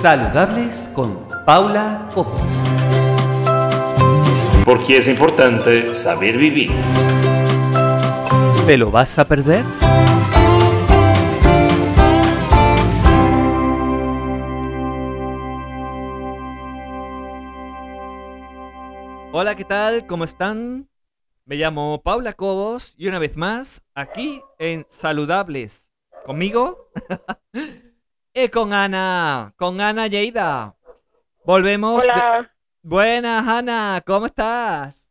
Saludables con Paula Copos. Porque es importante saber vivir. ¿Te lo vas a perder? Hola, ¿qué tal? ¿Cómo están? Me llamo Paula Cobos y una vez más aquí en Saludables. ¿Conmigo? y con Ana, con Ana Yeida. Volvemos. Hola, Buenas, Ana, ¿cómo estás?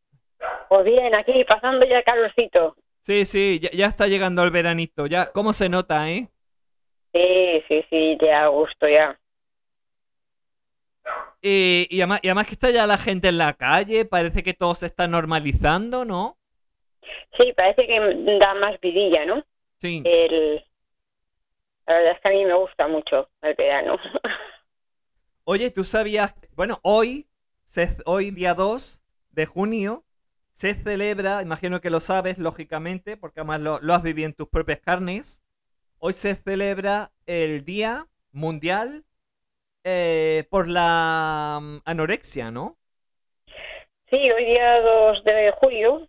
pues bien, aquí pasando ya calorcito. Sí, sí, ya, ya está llegando el veranito. Ya, ¿cómo se nota, eh? Sí, sí, sí, ya a gusto ya. Y, y, además, y además que está ya la gente en la calle, parece que todo se está normalizando, ¿no? Sí, parece que da más vidilla, ¿no? Sí. El... La verdad es que a mí me gusta mucho el verano. Oye, ¿tú sabías? Bueno, hoy, hoy día 2 de junio, se celebra, imagino que lo sabes, lógicamente, porque además lo, lo has vivido en tus propias carnes. Hoy se celebra el Día Mundial eh, por la mm, anorexia, ¿no? Sí, hoy día 2 de julio,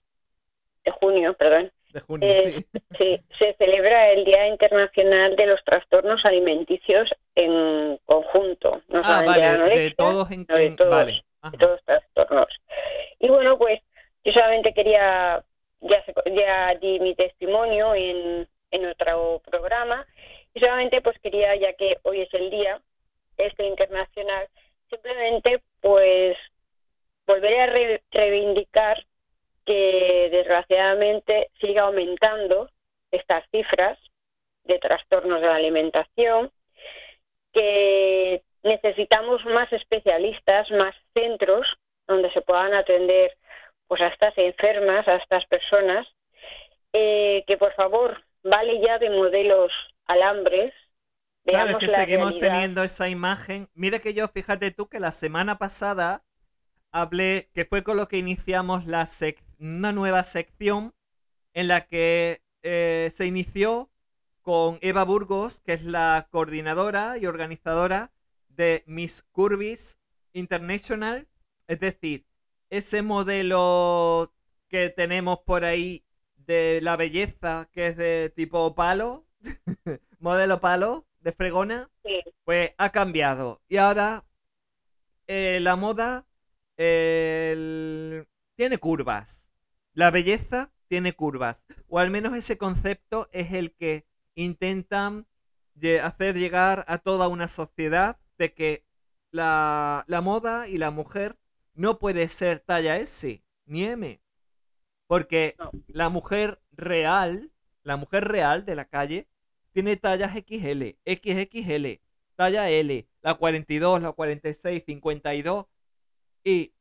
de junio, perdón, De junio, eh, sí. sí, se celebra el Día Internacional de los Trastornos Alimenticios en conjunto. No Ah, vale, de anorexia, todos en... sino de todos. vale. de ajá. todos los trastornos. Y bueno, pues yo solamente quería, ya, ya di mi testimonio en, en otro programa, y solamente pues quería, ya que hoy es el día este internacional, simplemente pues volver a re- reivindicar que desgraciadamente siga aumentando estas cifras de trastornos de la alimentación, que necesitamos más especialistas, más centros donde se puedan atender pues a estas enfermas, a estas personas, eh, que por favor vale ya de modelos alambres. Claro, es veamos que la seguimos realidad. teniendo esa imagen. Mira que yo, fíjate tú, que la semana pasada hablé, que fue con lo que iniciamos la sec- una nueva sección en la que eh, se inició con Eva Burgos, que es la coordinadora y organizadora de Miss Curvis International. Es decir, ese modelo que tenemos por ahí de la belleza, que es de tipo palo, modelo palo, de fregona, Sí, pues ha cambiado. Y ahora eh, la moda el- tiene curvas. La belleza tiene curvas. O al menos ese concepto es el que intentan hacer llegar a toda una sociedad de que la, la moda y la mujer no puede ser talla S ni M. Porque No. la mujer real, la mujer real de la calle, tiene tallas XL, XXL, talla L, la 42, la 46, 52. ¿Y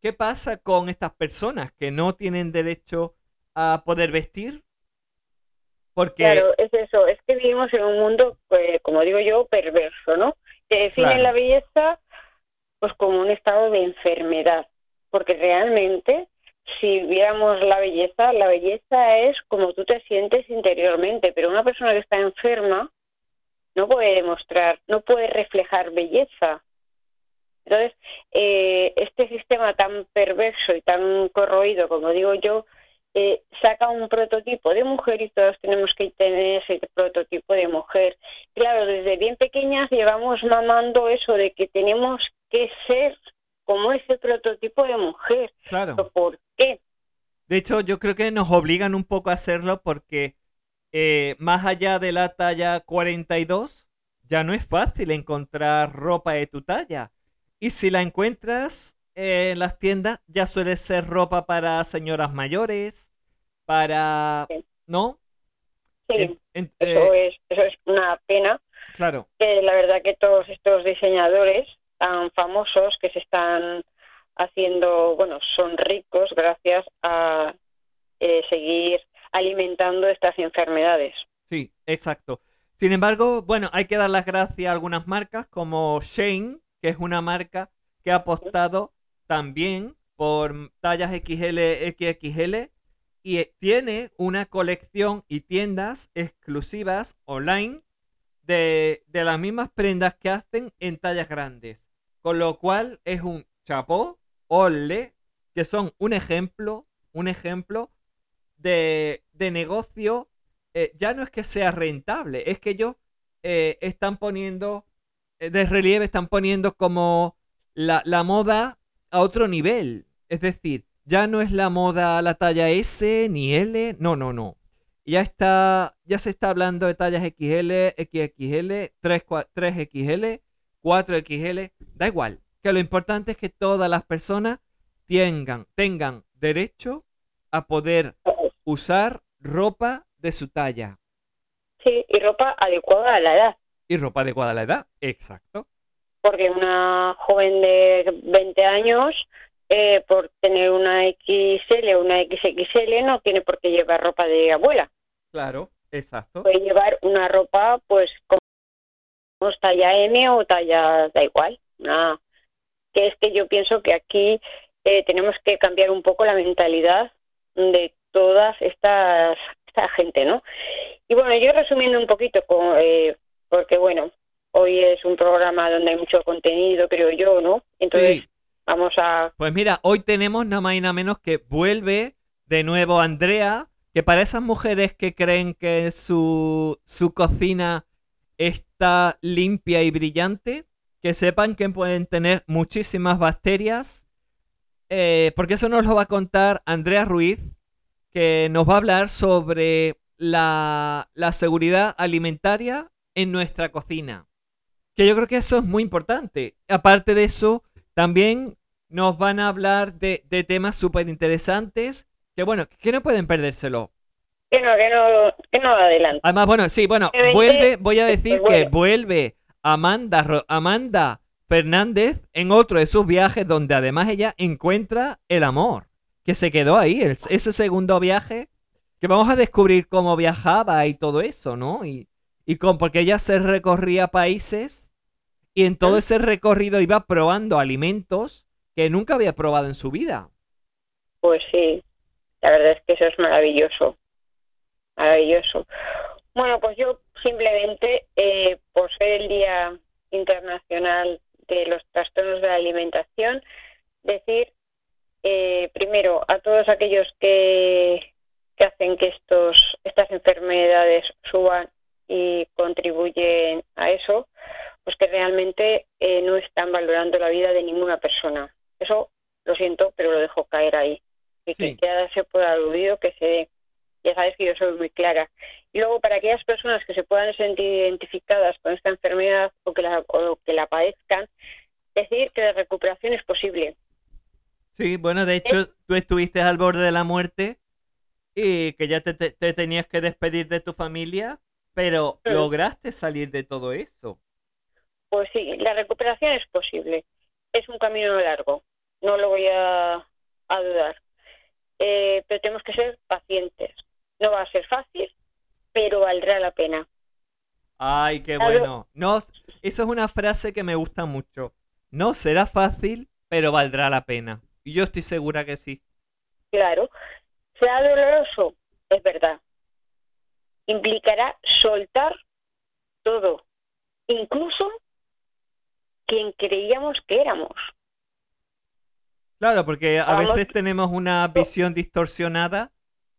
qué pasa con estas personas que no tienen derecho a poder vestir? Porque, Claro, es eso, es que vivimos en un mundo, pues, como digo yo, perverso, ¿no? Que define Claro. la belleza pues como un estado de enfermedad, porque realmente si viéramos la belleza, la belleza es como tú te sientes interiormente, pero una persona que está enferma no puede demostrar, no puede reflejar belleza. Entonces, eh, este sistema tan perverso y tan corroído, como digo yo, eh, saca un prototipo de mujer y todos tenemos que tener ese prototipo de mujer. Claro, desde bien pequeñas llevamos mamando eso de que tenemos que ser como ese prototipo de mujer. claro. ¿Pero ¿Por qué? De hecho, yo creo que nos obligan un poco a hacerlo porque eh, más allá de la talla 42, ya no es fácil encontrar ropa de tu talla. Y si la encuentras eh, en las tiendas, ya suele ser ropa para señoras mayores, para... Sí. ¿No? Sí, En- en- eso eh, es, eso es una pena. claro. Que la verdad que todos estos diseñadores tan famosos que se están haciendo, bueno, son ricos gracias a eh, seguir alimentando estas enfermedades. Sí, exacto. Sin embargo, bueno, hay que dar las gracias a algunas marcas como Shane, que es una marca que ha apostado también por tallas XL, XXL y tiene una colección y tiendas exclusivas online de, las mismas prendas que hacen en tallas grandes. Con lo cual es un chapó, ole, que son un ejemplo, un ejemplo de, negocio. eh, ya no es que sea rentable, es que ellos eh, están poniendo de relieve, están poniendo como la, la moda a otro nivel. Es decir, ya no es la moda la talla S ni L, no, no, no. Ya está, ya se está hablando de tallas XL, XXL, 3, 3XL, 4XL, da igual. Que lo importante es que todas las personas tengan, tengan derecho a poder usar ropa de su talla. Sí, y ropa adecuada a la edad. Y ropa adecuada a la edad, exacto. Porque una joven de 20 años, eh, por tener una XL o una XXL, no tiene por qué llevar ropa de abuela. Claro, exacto. Puede llevar una ropa, pues, como talla M o talla, da igual. Una, que es que yo pienso que aquí eh, tenemos que cambiar un poco la mentalidad de todas estas esta gente, ¿no? Y bueno, yo resumiendo un poquito, con, eh, porque bueno, hoy es un programa donde hay mucho contenido, creo yo, ¿no? Entonces Sí. vamos a... Pues mira, hoy tenemos nada más y nada menos que vuelve de nuevo Andrea, que para esas mujeres que creen que su, su cocina está limpia y brillante, que sepan que pueden tener muchísimas bacterias, eh, porque eso nos lo va a contar Andrea Ruiz, que nos va a hablar sobre la, la seguridad alimentaria en nuestra cocina. Que yo creo que eso es muy importante. Aparte de eso, también nos van a hablar de, de temas súper interesantes que, bueno, que no pueden perdérselo. Que no, que no, que no adelante. Además, bueno, sí, bueno, vuelve, voy a decir que vuelve Amanda, Ro- Amanda Fernández en otro de sus viajes donde además ella encuentra el amor, que se quedó ahí, el- ese segundo viaje, que vamos a descubrir cómo viajaba y todo eso, ¿no? Y, y con, porque ella se recorría países y en todo ese recorrido iba probando alimentos que nunca había probado en su vida. Pues sí, la verdad es que eso es maravilloso, maravilloso. Bueno, pues yo simplemente, eh, por ser el Día Internacional de los Trastornos de la Alimentación, decir eh, primero a todos aquellos que, que hacen que estos, estas enfermedades suban y contribuyen a eso, pues que realmente eh, no están valorando la vida de ninguna persona. Eso lo siento, pero lo dejo caer ahí. Y Sí. que ya se pueda aludido, que se dé. Ya sabes que yo soy muy clara. Y luego, para aquellas personas que se puedan sentir identificadas con esta enfermedad o que la, o que la padezcan, decir que la recuperación es posible. Sí, bueno, de hecho, tú estuviste al borde de la muerte y que ya te, te- te tenías que despedir de tu familia, pero lograste salir de todo eso. Pues sí, la recuperación es posible. Es un camino largo, no lo voy a, a dudar. Eh, pero tenemos que ser pacientes. No va a ser fácil, pero valdrá la pena. Ay, qué bueno. No, eso es una frase que me gusta mucho. No será fácil, pero valdrá la pena. Y yo estoy segura que sí. Claro, sea doloroso, es verdad. Implicará soltar todo, incluso quien creíamos que éramos. Claro, porque a Vamos. veces tenemos una visión distorsionada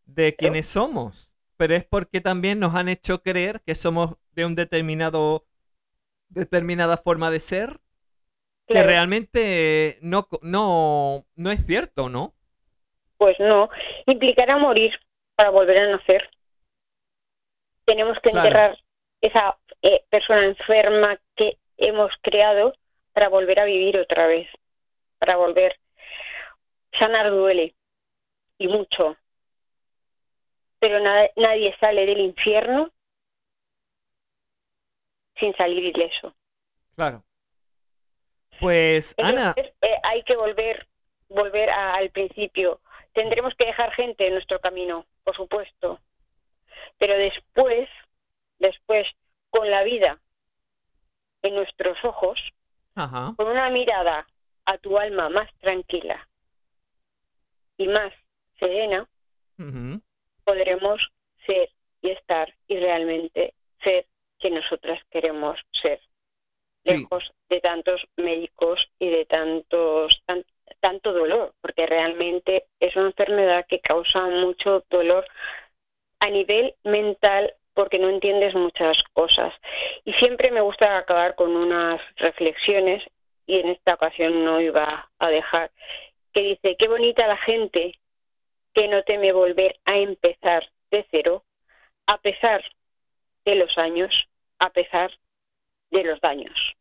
de quienes somos, pero es porque también nos han hecho creer que somos de un determinado determinada forma de ser que realmente no no no es cierto, ¿no? Pues no, implicará morir para volver a nacer. Tenemos que Claro. enterrar esa eh, persona enferma que hemos creado para volver a vivir otra vez, para volver. Sanar duele y mucho, pero na- nadie sale del infierno sin salir ileso. Claro. Pues Ana, eh, hay que volver, volver a- al principio. Tendremos que dejar gente en nuestro camino, por supuesto. Pero después, después, con la vida en nuestros ojos, ajá, con una mirada a tu alma más tranquila y más serena, podremos ser y estar y realmente ser que nosotras queremos ser, lejos de tantos médicos y de tantos tanto dolor, porque realmente es una enfermedad que causa mucho dolor a nivel mental porque no entiendes muchas cosas. Y siempre me gusta acabar con unas reflexiones, y en esta ocasión no iba a dejar, que dice, qué bonita la gente que no teme volver a empezar de cero, a pesar de los años, a pesar de los daños.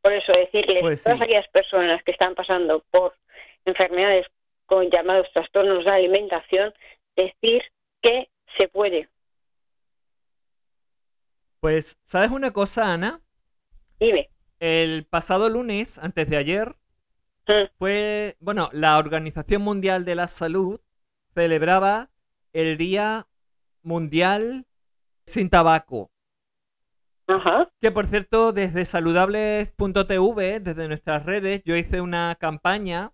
Por eso decirles a pues todas aquellas personas que están pasando por enfermedades con llamados trastornos de alimentación, decir que se puede. Pues, ¿sabes una cosa, Ana? Dime. El pasado lunes, antes de ayer, mm. fue, bueno, la Organización Mundial de la Salud celebraba el Día Mundial sin Tabaco. Ajá. Que por cierto, desde saludables.tv, desde nuestras redes, yo hice una campaña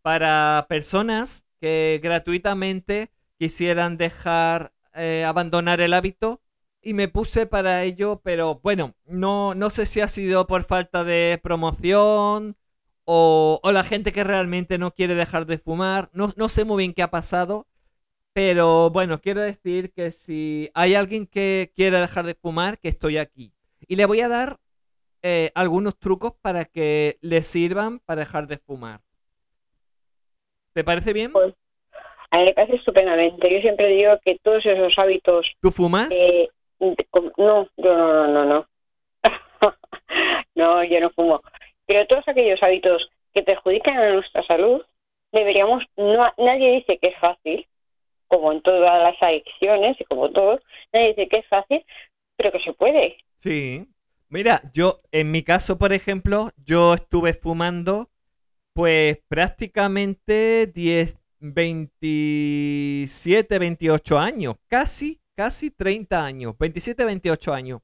para personas que gratuitamente quisieran dejar eh, abandonar el hábito y me puse para ello, pero bueno, no, no sé si ha sido por falta de promoción o, o la gente que realmente no quiere dejar de fumar, no, no sé muy bien qué ha pasado, pero bueno, quiero decir que si hay alguien que quiere dejar de fumar, que estoy aquí. Y le voy a dar eh, algunos trucos para que le sirvan para dejar de fumar. ¿Te parece bien? Pues, a mí me parece estupendamente. Yo siempre digo que todos esos hábitos... ¿Tú fumas? Eh, no, yo no, no, no, no. no, yo no fumo. Pero todos aquellos hábitos que perjudican a nuestra salud, deberíamos... No, nadie dice que es fácil, como en todas las adicciones y como todo, nadie dice que es fácil, pero que se puede. Sí. Mira, yo, en mi caso, por ejemplo, yo estuve fumando, pues prácticamente 10, 27, 28 años, casi, casi 30 años, 27, 28 años.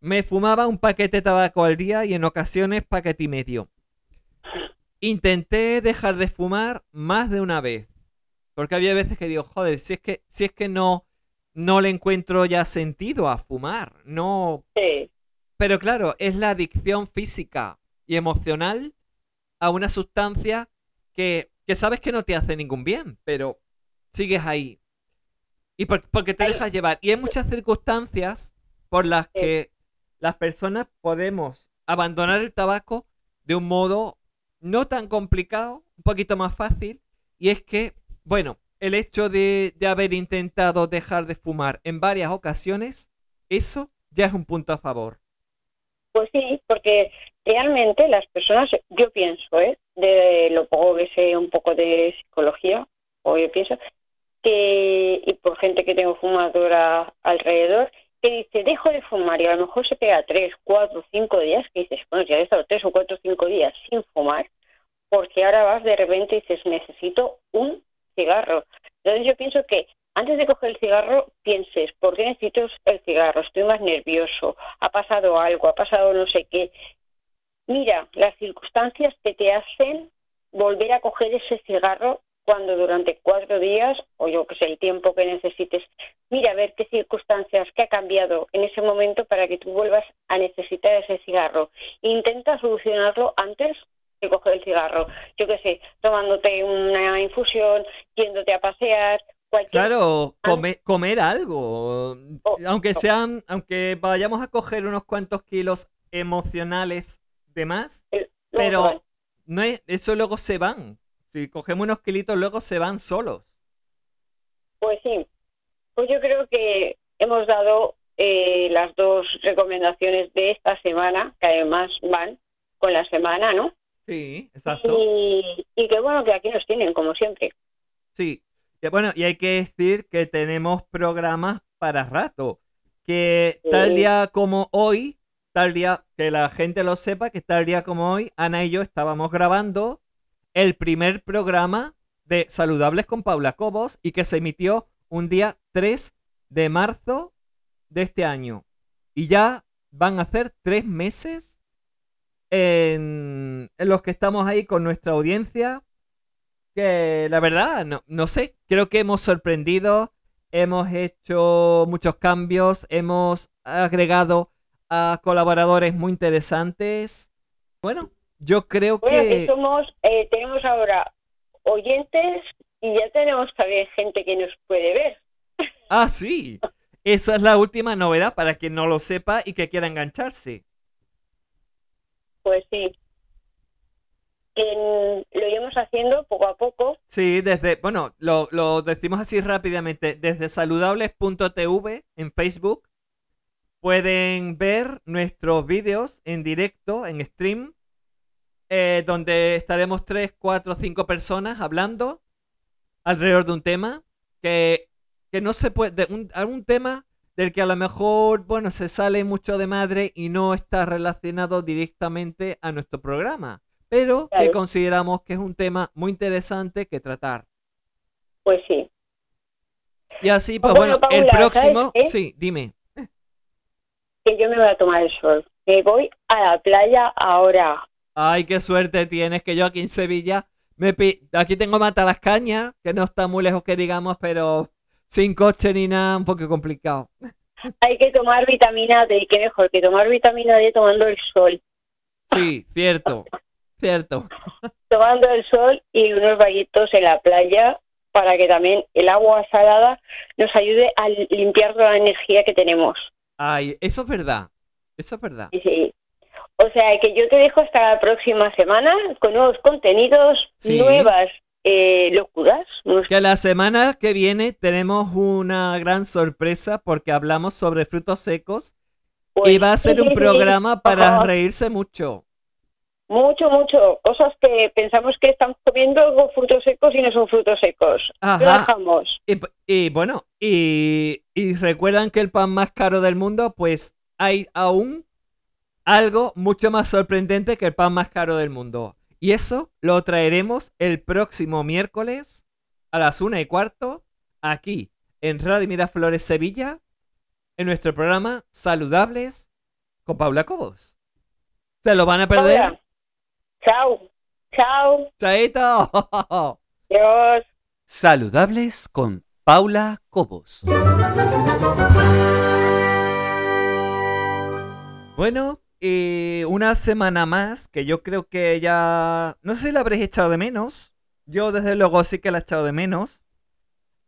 Me fumaba un paquete de tabaco al día y en ocasiones paquete y medio. Intenté dejar de fumar más de una vez. Porque había veces que digo, joder, si es que, si es que no, no le encuentro ya sentido a fumar. No. Sí. Pero claro, es la adicción física y emocional a una sustancia que, que sabes que no te hace ningún bien, pero sigues ahí. Y porque te dejas llevar. Y hay muchas circunstancias por las que las personas podemos abandonar el tabaco de un modo no tan complicado, un poquito más fácil. Y es que bueno, el hecho de, haber intentado dejar de fumar en varias ocasiones, eso ya es un punto a favor. Pues sí, porque realmente las personas, yo pienso, ¿eh? De lo poco que sé un poco de psicología, o yo pienso, que, y por gente que tengo fumadora alrededor, que dice, dejo de fumar y a lo mejor se pega tres, cuatro, cinco días, que dices, bueno, ya he estado tres o cuatro, cinco días sin fumar, porque ahora vas de repente y dices, necesito un cigarro. Entonces yo pienso que antes de coger el cigarro, pienses, ¿por qué necesito el cigarro? Estoy más nervioso, ha pasado algo, ha pasado no sé qué. Mira, las circunstancias que te hacen volver a coger ese cigarro cuando durante cuatro días, o yo que sé, el tiempo que necesites, mira a ver qué circunstancias, qué ha cambiado en ese momento para que tú vuelvas a necesitar ese cigarro. Intenta solucionarlo antes de coger el cigarro. Yo qué sé, tomándote una infusión, yéndote a pasear, cualquier... Claro, comer algo. aunque sean, aunque vayamos a coger unos cuantos kilos emocionales de más, pero no es, eso luego se van. Si cogemos unos kilitos, luego se van solos. Pues sí. Pues yo creo que hemos dado eh, las dos recomendaciones de esta semana, que además van con la semana, ¿no? Sí, exacto. Y, y que bueno, que aquí nos tienen, como siempre. Sí. Y bueno, y hay que decir que tenemos programas para rato. Que tal día como hoy, tal día, que la gente lo sepa, que tal día como hoy, Ana y yo estábamos grabando el primer programa de Saludables con Paula Cobos y que se emitió un día 3 de marzo de este año. Y ya van a ser tres meses en, los que estamos ahí con nuestra audiencia, que la verdad, no, no sé, creo que hemos sorprendido hemos hecho muchos cambios, hemos agregado a colaboradores muy interesantes. Bueno, yo creo Bueno, que... que somos, eh, tenemos ahora oyentes y ya tenemos también gente que nos puede ver. Ah, sí. Esa es la última novedad para quien no lo sepa y que quiera engancharse. Pues sí. Lo iremos haciendo poco a poco. Sí, desde, bueno, lo, lo decimos así rápidamente, desde saludables.tv en Facebook pueden ver nuestros vídeos en directo, en stream, eh, donde estaremos 3, 4, 5 personas hablando alrededor de un tema que, que no se puede, de un, algún tema del que a lo mejor, bueno, se sale mucho de madre y no está relacionado directamente a nuestro programa, pero que consideramos que es un tema muy interesante que tratar. Pues sí. Y así, pues Bueno, bueno, el próximo, sí, dime. Que yo me voy a tomar el sol. Me voy a la playa ahora. Ay, qué suerte tienes que yo aquí en Sevilla me pi- aquí tengo Mata las Cañas, que no está muy lejos que digamos, pero sin coche ni nada, un poco complicado. Hay que tomar vitamina D. Qué mejor que tomar vitamina D tomando el sol. Sí, cierto, cierto. Tomando el sol y unos bañitos en la playa para que también el agua salada nos ayude a limpiar toda la energía que tenemos. Ay, eso es verdad, eso es verdad. Sí. O sea que yo te dejo hasta la próxima semana con nuevos contenidos, Sí. nuevas eh, locuras. Que la semana que viene tenemos una gran sorpresa porque hablamos sobre frutos secos y Pues, va a ser un programa para reírse mucho. Mucho, mucho. Cosas que pensamos que estamos comiendo frutos secos y no son frutos secos. Ajá. dejamos. Y, bueno, y, y recuerdan que el pan más caro del mundo, pues hay aún algo mucho más sorprendente que el pan más caro del mundo. Y eso lo traeremos el próximo miércoles a las una y cuarto, aquí en Radio Miraflores Sevilla, en nuestro programa Saludables con Paula Cobos. ¿Se lo van a perder? Chao. Chao. ¡Chaito! Adiós. Saludables con Paula Cobos. Bueno, y una semana más que yo creo que ya... No sé si la habréis echado de menos. Yo desde luego sí que la he echado de menos.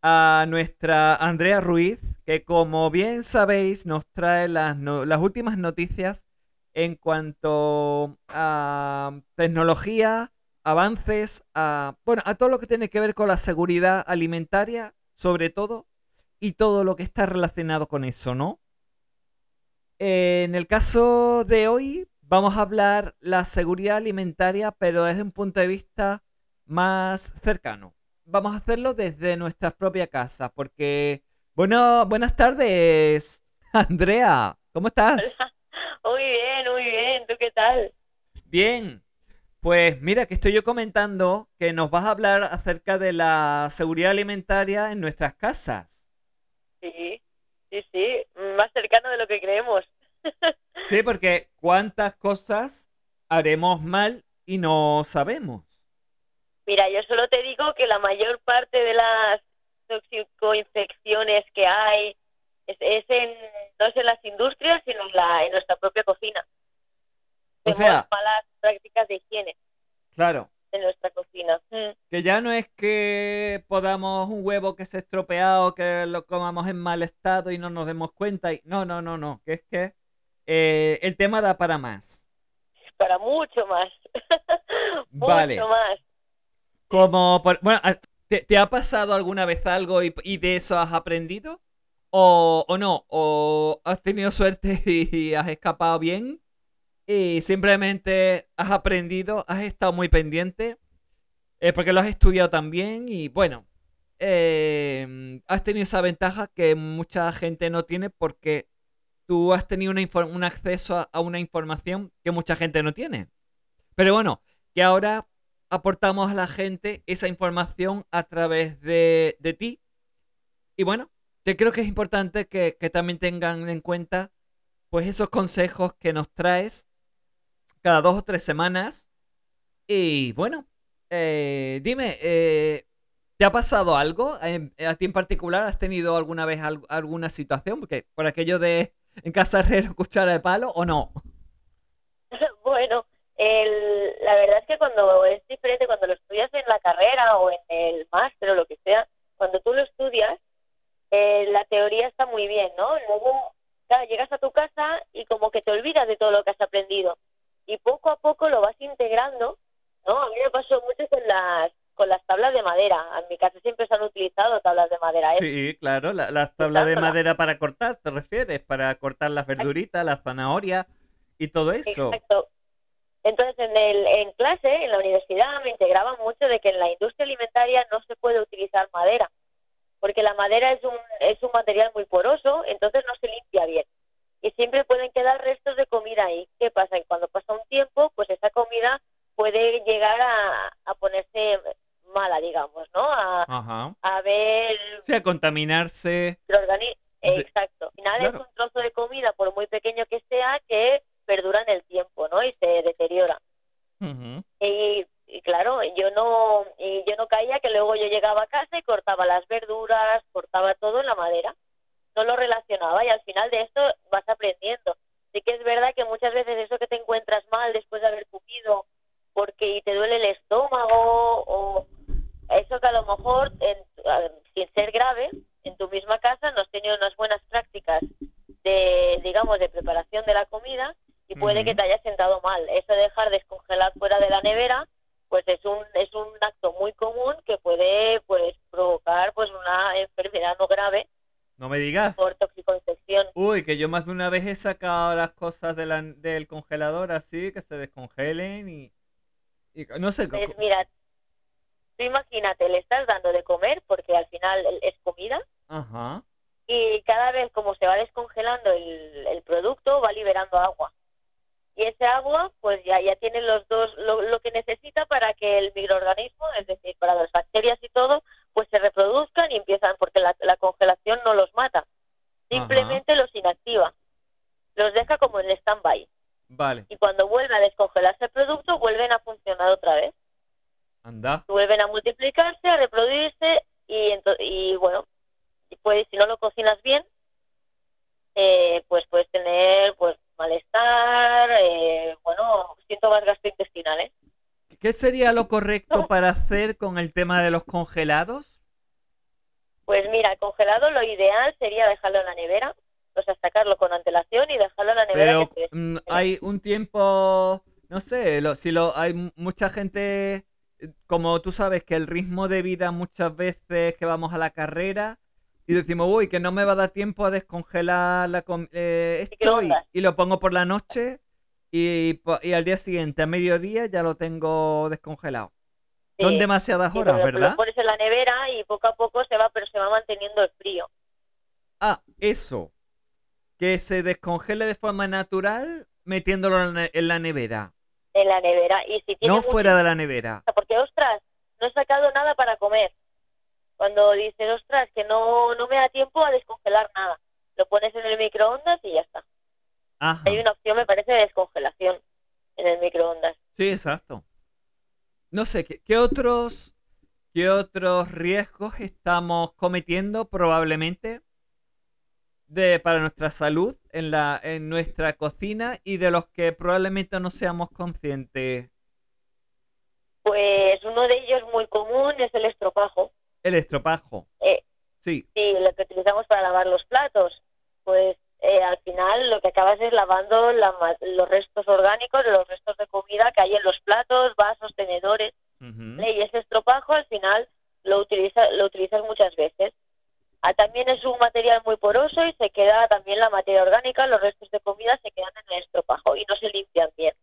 A nuestra Andrea Ruiz, que como bien sabéis nos trae las, no- las últimas noticias en cuanto a tecnología, avances, a, bueno, a todo lo que tiene que ver con la seguridad alimentaria, sobre todo, y todo lo que está relacionado con eso, ¿no? En el caso de hoy vamos a hablar la seguridad alimentaria, pero desde un punto de vista más cercano. Vamos a hacerlo desde nuestra propia casa, porque bueno, buenas tardes, Andrea, ¿cómo estás? Muy bien, muy bien. ¿Tú qué tal? Bien. Pues mira que estoy yo comentando que nos vas a hablar acerca de la seguridad alimentaria en nuestras casas. Sí, sí, sí. Más cercano de lo que creemos. Sí, porque cuántas cosas haremos mal y no sabemos. Mira, yo solo te digo que la mayor parte de las toxicoinfecciones que hay es, es en, no es en las industrias, sino en, la, en nuestra propia cocina. O Tenemos sea- malas prácticas de higiene Claro. en nuestra cocina. Mm. Que ya no es que podamos un huevo que se ha estropeado, que lo comamos en mal estado y no nos demos cuenta. Y... No, no, no, no. Que es que eh, el tema da para más. Para mucho más. Vale. Mucho más. Como, por- bueno, ¿te, te ha pasado alguna vez algo y, y de eso has aprendido? O, no, o has tenido suerte y has escapado bien y simplemente has aprendido, has estado muy pendiente, eh, porque lo has estudiado también y bueno, eh, has tenido esa ventaja que mucha gente no tiene porque tú has tenido un acceso a, a una información que mucha gente no tiene. Pero bueno, que ahora aportamos a la gente esa información a través de, de ti. Y bueno, yo creo que es importante que, que también tengan en cuenta pues esos consejos que nos traes cada dos o tres semanas. Y bueno, eh, dime, eh, ¿te ¿Te ha pasado algo? Eh, ¿A ti en particular has tenido alguna vez al- alguna situación? Porque por aquello de en casa herrero cuchara de palo o no. bueno, el- la verdad es que cuando es diferente, cuando lo estudias en la carrera o en el máster o lo que sea, cuando tú lo estudias, eh, la teoría está muy bien, ¿no? Luego, claro, llegas a tu casa y como que te olvidas de todo lo que has aprendido. Y poco a poco lo vas integrando, ¿no? A mí me pasó mucho con las, con las tablas de madera. En mi casa siempre se han utilizado tablas de madera. ¿eh? Sí, claro, la- las tablas de madera para cortar, ¿te refieres? Para cortar las verduritas, las zanahorias y todo eso. Exacto. Entonces, en, el, en clase, en la universidad, me integraban mucho de que en la industria alimentaria no se puede utilizar madera, porque la madera es un, es un material muy poroso, entonces no se limpia bien. Y siempre pueden quedar restos de comida ahí. ¿Qué pasa? Que cuando pasa un tiempo, pues esa comida puede llegar a, a ponerse mala, digamos, ¿no? A, Ajá. a ver O sea, contaminarse. el organismo. De- Exacto. Al final Claro. es un trozo de comida, por muy pequeño que sea, que perdura en el tiempo, ¿no? Y se deteriora. Ujú. Y, y claro, yo no, y yo no caía que luego yo llegaba a casa y cortaba las verduras, cortaba todo en la madera. No lo relacionaba y al final de esto vas aprendiendo. Sí que es verdad que muchas veces eso que te encuentras mal después de haber comido porque te duele el estómago o eso que a lo mejor, en- a- sin ser grave, en tu misma casa no has tenido unas buenas prácticas de, digamos, de preparación de la comida y puede que te haya sentado mal. Eso de dejar descongelar fuera de la nevera, pues es un, es un acto muy común que puede pues provocar pues una enfermedad no grave No me digas. por toxicoinfección. Uy, que yo más de una vez he sacado las cosas de la- del congelador así, que se descongelen y... y no sé, Pues mira, tú imagínate, le estás dando de comer porque al final es comida Ajá. y cada vez como se va descongelando el, el producto va liberando agua. Y ese agua pues ya, ya tiene los dos, lo, lo que necesita para que el microorganismo, es decir, para las bacterias y todo, pues se reproduzcan y empiezan, porque la, la congelación no los mata, simplemente los inactiva, los deja como en stand-by. Vale, Y cuando vuelve a descongelarse el producto, vuelven a funcionar otra vez. anda. vuelven a multiplicarse, a reproducirse y, y bueno, pues si no lo cocinas bien, eh, pues puedes tener pues malestar, eh, bueno, síntomas gastrointestinales. ¿Qué sería lo correcto para hacer con el tema de los congelados? Pues mira, el congelado lo ideal sería dejarlo en la nevera, o sea, sacarlo con antelación y dejarlo en la nevera. Pero que mm, hay un tiempo, no sé, lo- si lo hay mucha gente, eh, como tú sabes que el ritmo de vida muchas veces que vamos a la carrera y decimos, uy, que no me va a dar tiempo a descongelar la eh, esto y, lo pongo por la noche y, y al día siguiente, a mediodía, ya lo tengo descongelado. Son demasiadas sí, horas, ¿verdad? Lo pones en la nevera y poco a poco se va, pero se va manteniendo el frío. Ah, eso. Que se descongele de forma natural metiéndolo en la- en la nevera. En la nevera. Y si tiene No mucho fuera de la nevera. porque ostras, no he sacado nada para comer. Cuando dices, ostras, que no, no me da tiempo a descongelar nada. Lo pones en el microondas y ya está. Ajá. Hay una opción, me parece, de descongelación en el microondas. Sí, exacto. No sé, ¿qué, qué otros, qué otros riesgos estamos cometiendo probablemente de, para nuestra salud en, la, en nuestra cocina y de los que probablemente no seamos conscientes? Pues uno de ellos muy común es el estropajo. El estropajo. Eh, Sí, sí, lo que utilizamos para lavar los platos. Pues eh, al final lo que acabas es lavando la los restos orgánicos, los restos de comida que hay en los platos, vasos, tenedores. y ese estropajo al final lo utiliza, lo utilizas muchas veces. Ah, también es un material muy poroso y se queda también la materia orgánica, los restos de comida se quedan en el estropajo y no se limpian bien.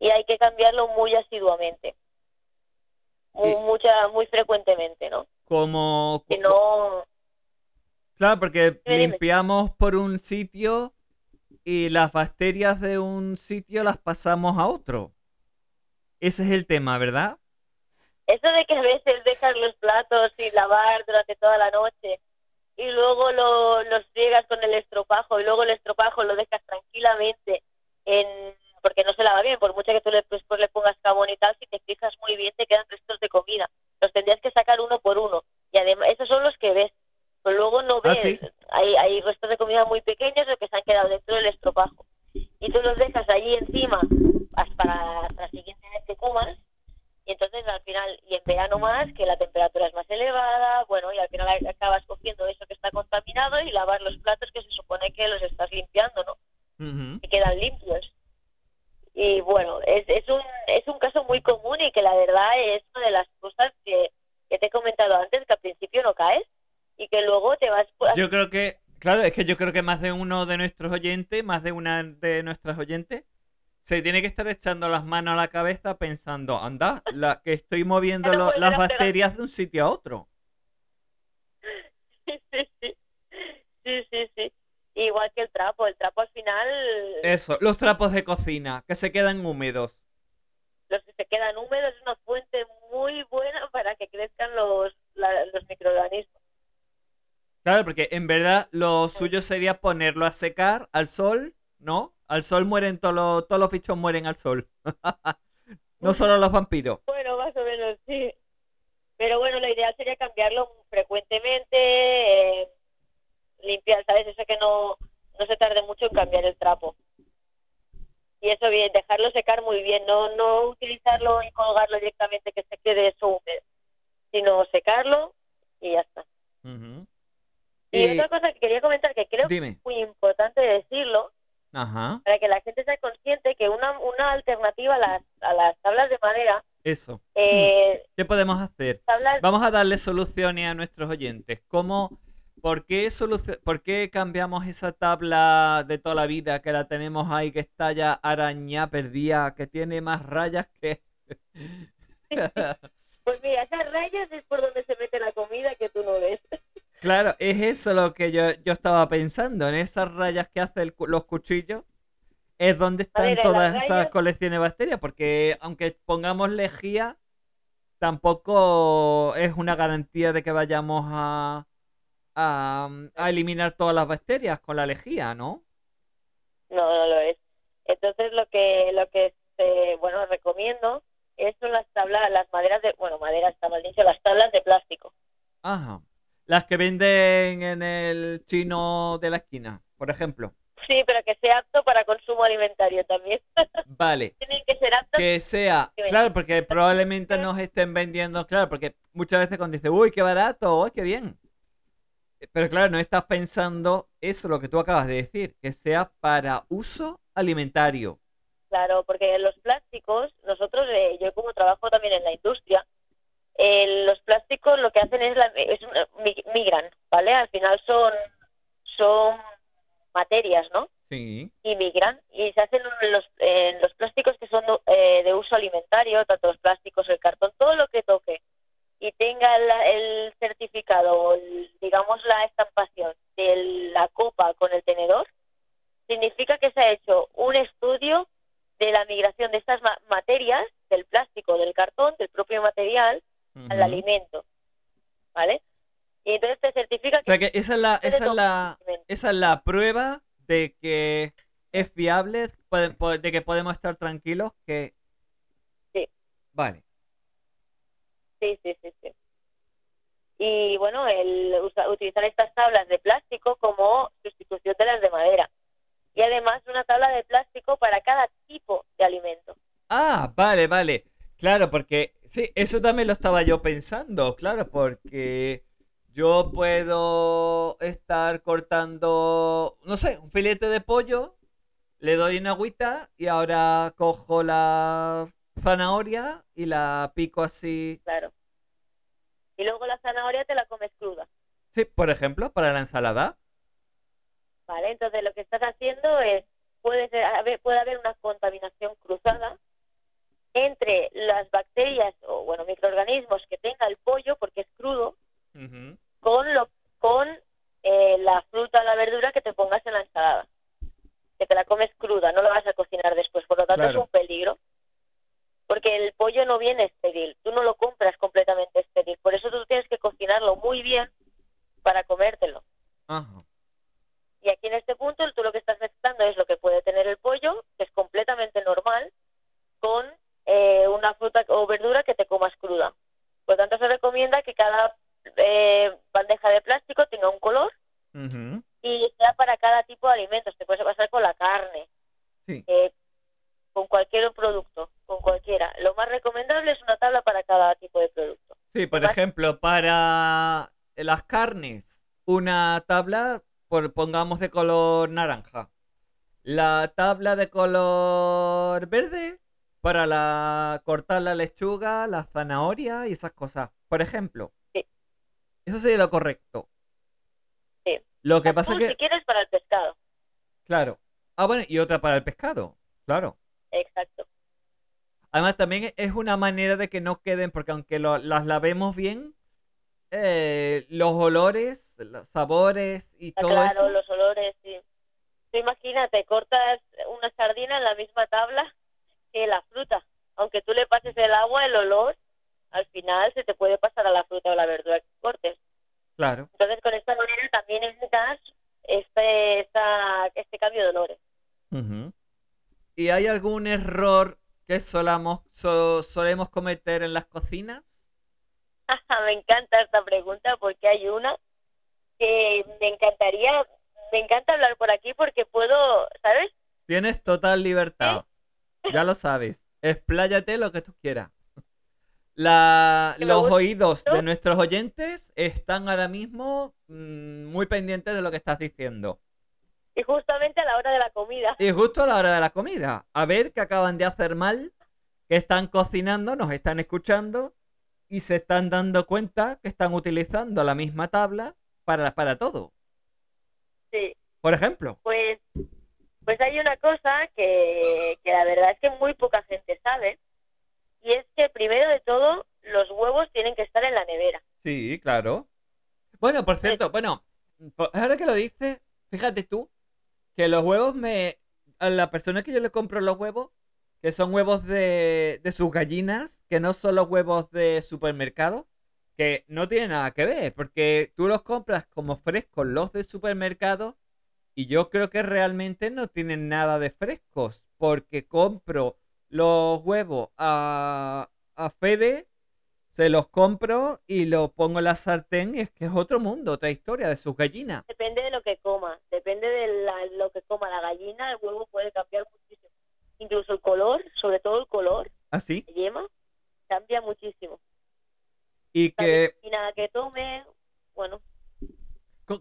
Y hay que cambiarlo muy asiduamente, muy, Y- mucha, muy frecuentemente, ¿no? Como... Si no, Claro, porque limpiamos por un sitio y las bacterias de un sitio las pasamos a otro. Ese es el tema, ¿verdad? eso de que a veces dejas los platos sin lavar durante toda la noche y luego lo, los friegas con el estropajo y luego el estropajo lo dejas tranquilamente en porque no se lava bien, por mucho que tú le, pues, pues, le pongas jabón y tal, si te fijas muy bien te quedan restos de comida. Los tendrías que sacar uno por uno. Y además, esos son los que ves. Pero luego no ah, ves. Hay, hay restos de comida muy pequeños o que se han quedado dentro del estropajo. Y tú los dejas allí encima para, la siguiente vez que comas. Y entonces al final, y en verano más, que la temperatura es más elevada, bueno, y al final acabas cogiendo eso que está contaminado y lavas los platos que se supone que los estás limpiando, ¿no? Uh quedan limpios. Y bueno, es, es, un, es un caso muy común y que la verdad es una de las cosas que, que te he comentado antes, que al principio no caes y que luego te vas... Yo creo que, claro, es que yo creo que más de uno de nuestros oyentes, más de una de nuestras oyentes, se tiene que estar echando las manos a la cabeza pensando, anda, la que estoy moviendo lo- las bacterias de un sitio a otro. sí, sí, sí. Sí, sí, sí. Igual que el trapo, el trapo al final, Eso, los trapos de cocina, que se quedan húmedos. los que se quedan húmedos es una fuente muy buena para que crezcan los, la- los microorganismos. Claro, porque en verdad lo suyo sería ponerlo a secar al sol, ¿no? Al sol mueren todos los, todos los bichos mueren al sol. no solo los vampiros. Bueno, más o menos, sí. Pero bueno, lo ideal sería cambiarlo frecuentemente, eh, limpiar, ¿sabes? Eso que no, no se tarde mucho en cambiar el trapo. Y eso bien, dejarlo secar muy bien, no, no utilizarlo y colgarlo directamente que se quede eso húmedo, sino secarlo y ya está. Y Y- otra cosa que quería comentar, que creo que es muy importante decirlo, Ajá, para que la gente sea consciente que una, una alternativa a las, a las tablas de madera, eso. eh, ¿Qué podemos hacer? tablas Vamos a darle soluciones a nuestros oyentes. ¿Cómo, por, qué ¿Por qué cambiamos esa tabla de toda la vida que la tenemos ahí, que está ya arañada, perdida, que tiene más rayas que... Pues mira, esas rayas es por donde se mete la comida que tú no ves. claro, es eso lo que yo, yo estaba pensando, en esas rayas que hacen los cuchillos. Es donde están ver, todas esas rayas- colecciones de bacterias, porque aunque pongamos lejía, tampoco es una garantía de que vayamos a, a, a eliminar todas las bacterias con la lejía, ¿no? No, no lo es. Entonces lo que lo que este, bueno recomiendo es son las tablas, las maderas de, bueno, maderas está mal dicho, las tablas de plástico. Ajá. Las que venden en el chino de la esquina, por ejemplo. Sí, pero que sea apto para consumo alimentario también. Vale. Tienen que ser aptos. Que sea, claro, porque probablemente nos estén vendiendo, claro, porque muchas veces cuando dices, uy, qué barato, uy, qué bien. Pero claro, no estás pensando eso, lo que tú acabas de decir, que sea para uso alimentario. Claro, porque los plásticos, nosotros, eh, yo como trabajo también en la industria, eh, los plásticos lo que hacen es, la, es migran, ¿vale? Al final son, son materias, ¿no? Sí. Y migran y se hacen en los, en los plásticos que son eh, de uso alimentario, tanto los plásticos, el cartón, todo lo que toque y tenga la- el certificado, o el- digamos la estampación de la copa con el tenedor, significa que se ha hecho un estudio de la migración de estas ma- materias, del plástico, del cartón, del propio material, al alimento, ¿vale? Y entonces te certifica O sea que esa es la, esa es la, esa es la prueba de que es puede- de que podemos estar tranquilos que... Sí. Vale. Sí, sí, sí, sí. Y bueno, el utilizar estas tablas de plástico como sustitución de las de madera. Y además una tabla de plástico para cada tipo de alimento. Ah, vale, vale. Claro, porque sí, eso también lo estaba yo pensando, claro, porque yo puedo estar cortando, no sé, un filete de pollo, le doy una agüita y ahora cojo la zanahoria y la pico así, Claro. Y luego la zanahoria te la comes cruda. sí, por ejemplo, para la ensalada. ¿Vale? Entonces lo que estás haciendo es, puede, ser, haber- puede haber una contaminación cruzada entre las bacterias o bueno microorganismos que tenga el pollo porque es crudo con lo con eh, la fruta o la verdura que te pongas en la ensalada que te la comes cruda no la vas a cocinar después por lo tanto Claro. es un peligro porque el pollo no viene estéril, tú no lo compras completamente estéril, por eso tú tienes que cocinarlo muy bien para comértelo. Y aquí en este punto tú lo que estás mezclando es lo que puede tener el pollo, que es completamente normal, con eh, una fruta o verdura que te comas cruda. Por lo tanto, se recomienda que cada eh, bandeja de plástico tenga un color y sea para cada tipo de alimentos. Te puede pasar con la carne, sí. Eh, con cualquier producto, con cualquiera. Lo más recomendable es una tabla para cada tipo de producto. Sí, por ejemplo, para las carnes, una tabla, por, pongamos de color naranja. La tabla de color verde para la, cortar la lechuga, la zanahoria y esas cosas. Por ejemplo. Sí. Eso sería lo correcto. Sí. Lo que pasa tú, que... Si quieres para el pescado. Claro. Ah, bueno, y otra para el pescado. Claro. Exacto. Además, también es una manera de que no queden, porque aunque lo- las lavemos bien, eh, los olores, los sabores y Está todo claro, eso. los olores, sí. Tú imagínate, cortas una sardina en la misma tabla que la fruta. Aunque tú le pases el agua, el olor, al final se te puede pasar a la fruta o la verdura que cortes. Claro. Entonces, con esta manera también evitas este, esta, este cambio de olores. Ujú. ¿Y hay algún error que solamos, so- solemos cometer en las cocinas? me encanta esta pregunta porque hay una que me encantaría, me encanta hablar por aquí porque puedo, ¿sabes? Tienes total libertad. Ya lo sabes. Expláyate lo que tú quieras. La- los oídos de nuestros oyentes están ahora mismo mm, muy pendientes de lo que estás diciendo. Y justamente a la hora de la comida. Y justo a la hora de la comida. A ver qué acaban de hacer mal, que están cocinando, nos están escuchando y se están dando cuenta que están utilizando la misma tabla para, para todo. Sí. Por ejemplo. Pues, pues hay una cosa que, que la verdad es que muy poca gente sabe, y es que primero de todo los huevos tienen que estar en la nevera. Sí, claro. Bueno, por cierto, bueno, po- ahora que lo dices, fíjate tú, que los huevos me... A la persona que yo le compro los huevos, que son huevos de, de sus gallinas, que no son los huevos de supermercado, que no tiene nada que ver, porque tú los compras como frescos los de supermercado, y yo creo que realmente no tienen nada de frescos, porque compro los huevos a, a Fede, se los compro y los pongo en la sartén y es que es otro mundo, otra historia de sus gallinas. Depende de lo que coma, depende de la- lo que coma la gallina, el huevo puede cambiar muchísimo. Incluso el color, sobre todo el color, Así. la yema, cambia muchísimo. Y La que, medicina que tome, bueno,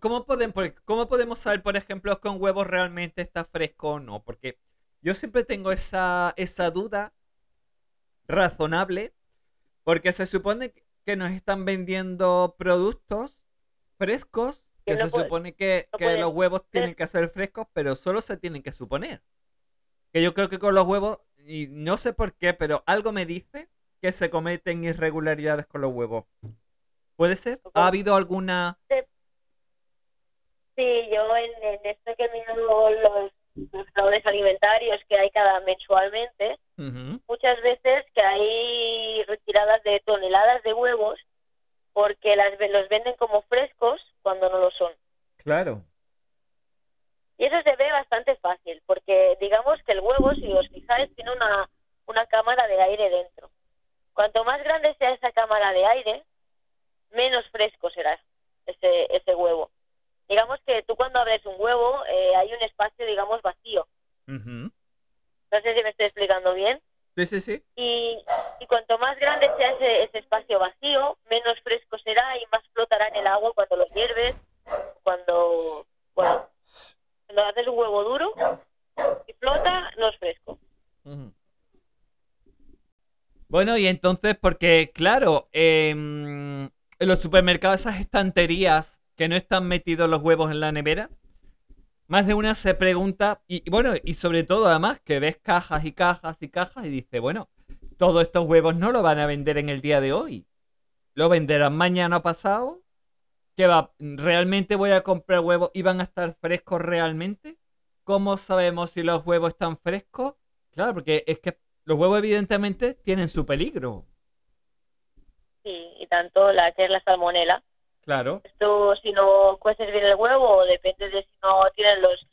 ¿cómo podemos, ¿cómo podemos saber, por ejemplo, que un huevo realmente está fresco o no? Porque yo siempre tengo esa, esa duda razonable, porque se supone que nos están vendiendo productos frescos, que no se puede- supone que, no que puede los huevos tienen que ser frescos, pero solo se tienen que suponer. Que yo creo que con los huevos, y no sé por qué, pero algo me dice que se cometen irregularidades con los huevos. ¿Puede ser? ¿Ha habido alguna... sí, yo en, en esto que miro los, los fraudes alimentarios que hay cada mensualmente, Muchas veces que hay retiradas de toneladas de huevos porque las, los venden como frescos cuando no lo son. Claro. Y eso se ve bastante fácil, porque digamos que el huevo, si os fijáis, tiene una, una cámara de aire dentro. Cuanto más grande sea esa cámara de aire, menos fresco será ese, ese huevo. Digamos que tú cuando abres un huevo eh, hay un espacio, digamos, vacío. Ujú. No sé si me estoy explicando bien. Sí, sí, sí. Y, y cuanto más grande sea ese, ese espacio vacío, menos fresco será y más flotará en el agua cuando lo hierves, cuando, bueno, cuando haces un huevo duro y flota, no es fresco. Bueno, y entonces, porque, claro, em, en los supermercados, esas estanterías que no están metidos los huevos en la nevera, más de una se pregunta, y bueno, y sobre todo además, que ves cajas y cajas y cajas y dice, bueno, todos estos huevos no lo van a vender en el día de hoy. Lo venderán mañana pasado. ¿Qué va? ¿Realmente voy a comprar huevos y van a estar frescos realmente? ¿Cómo sabemos si los huevos están frescos? Claro, porque es que los huevos evidentemente tienen su peligro. Sí, y tanto la que es la salmonela. Claro. Esto, si no cueces bien el huevo, o depende de si no tienen los,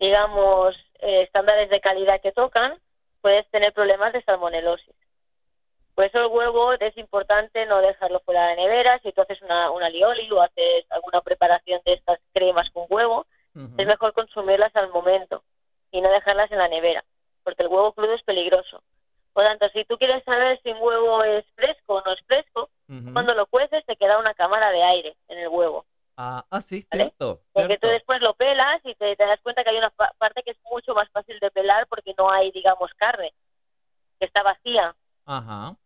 digamos, eh, estándares de calidad que tocan, puedes tener problemas de salmonelosis. Por eso el huevo es importante no dejarlo fuera de la nevera. Si tú haces una, una alioli o haces alguna preparación de estas cremas con huevo, es mejor consumirlas al momento y no dejarlas en la nevera, porque el huevo crudo es peligroso. Por tanto, si tú quieres saber si un huevo es fresco o no es fresco, Cuando lo cueces te queda una cámara de aire en el huevo. Ah, ah, sí, ¿Vale? cierto. Porque tú cierto. después lo pelas y te, te das cuenta que hay una pa- parte que es mucho más fácil de pelar porque no hay, digamos, carne, que está vacía. Ajá.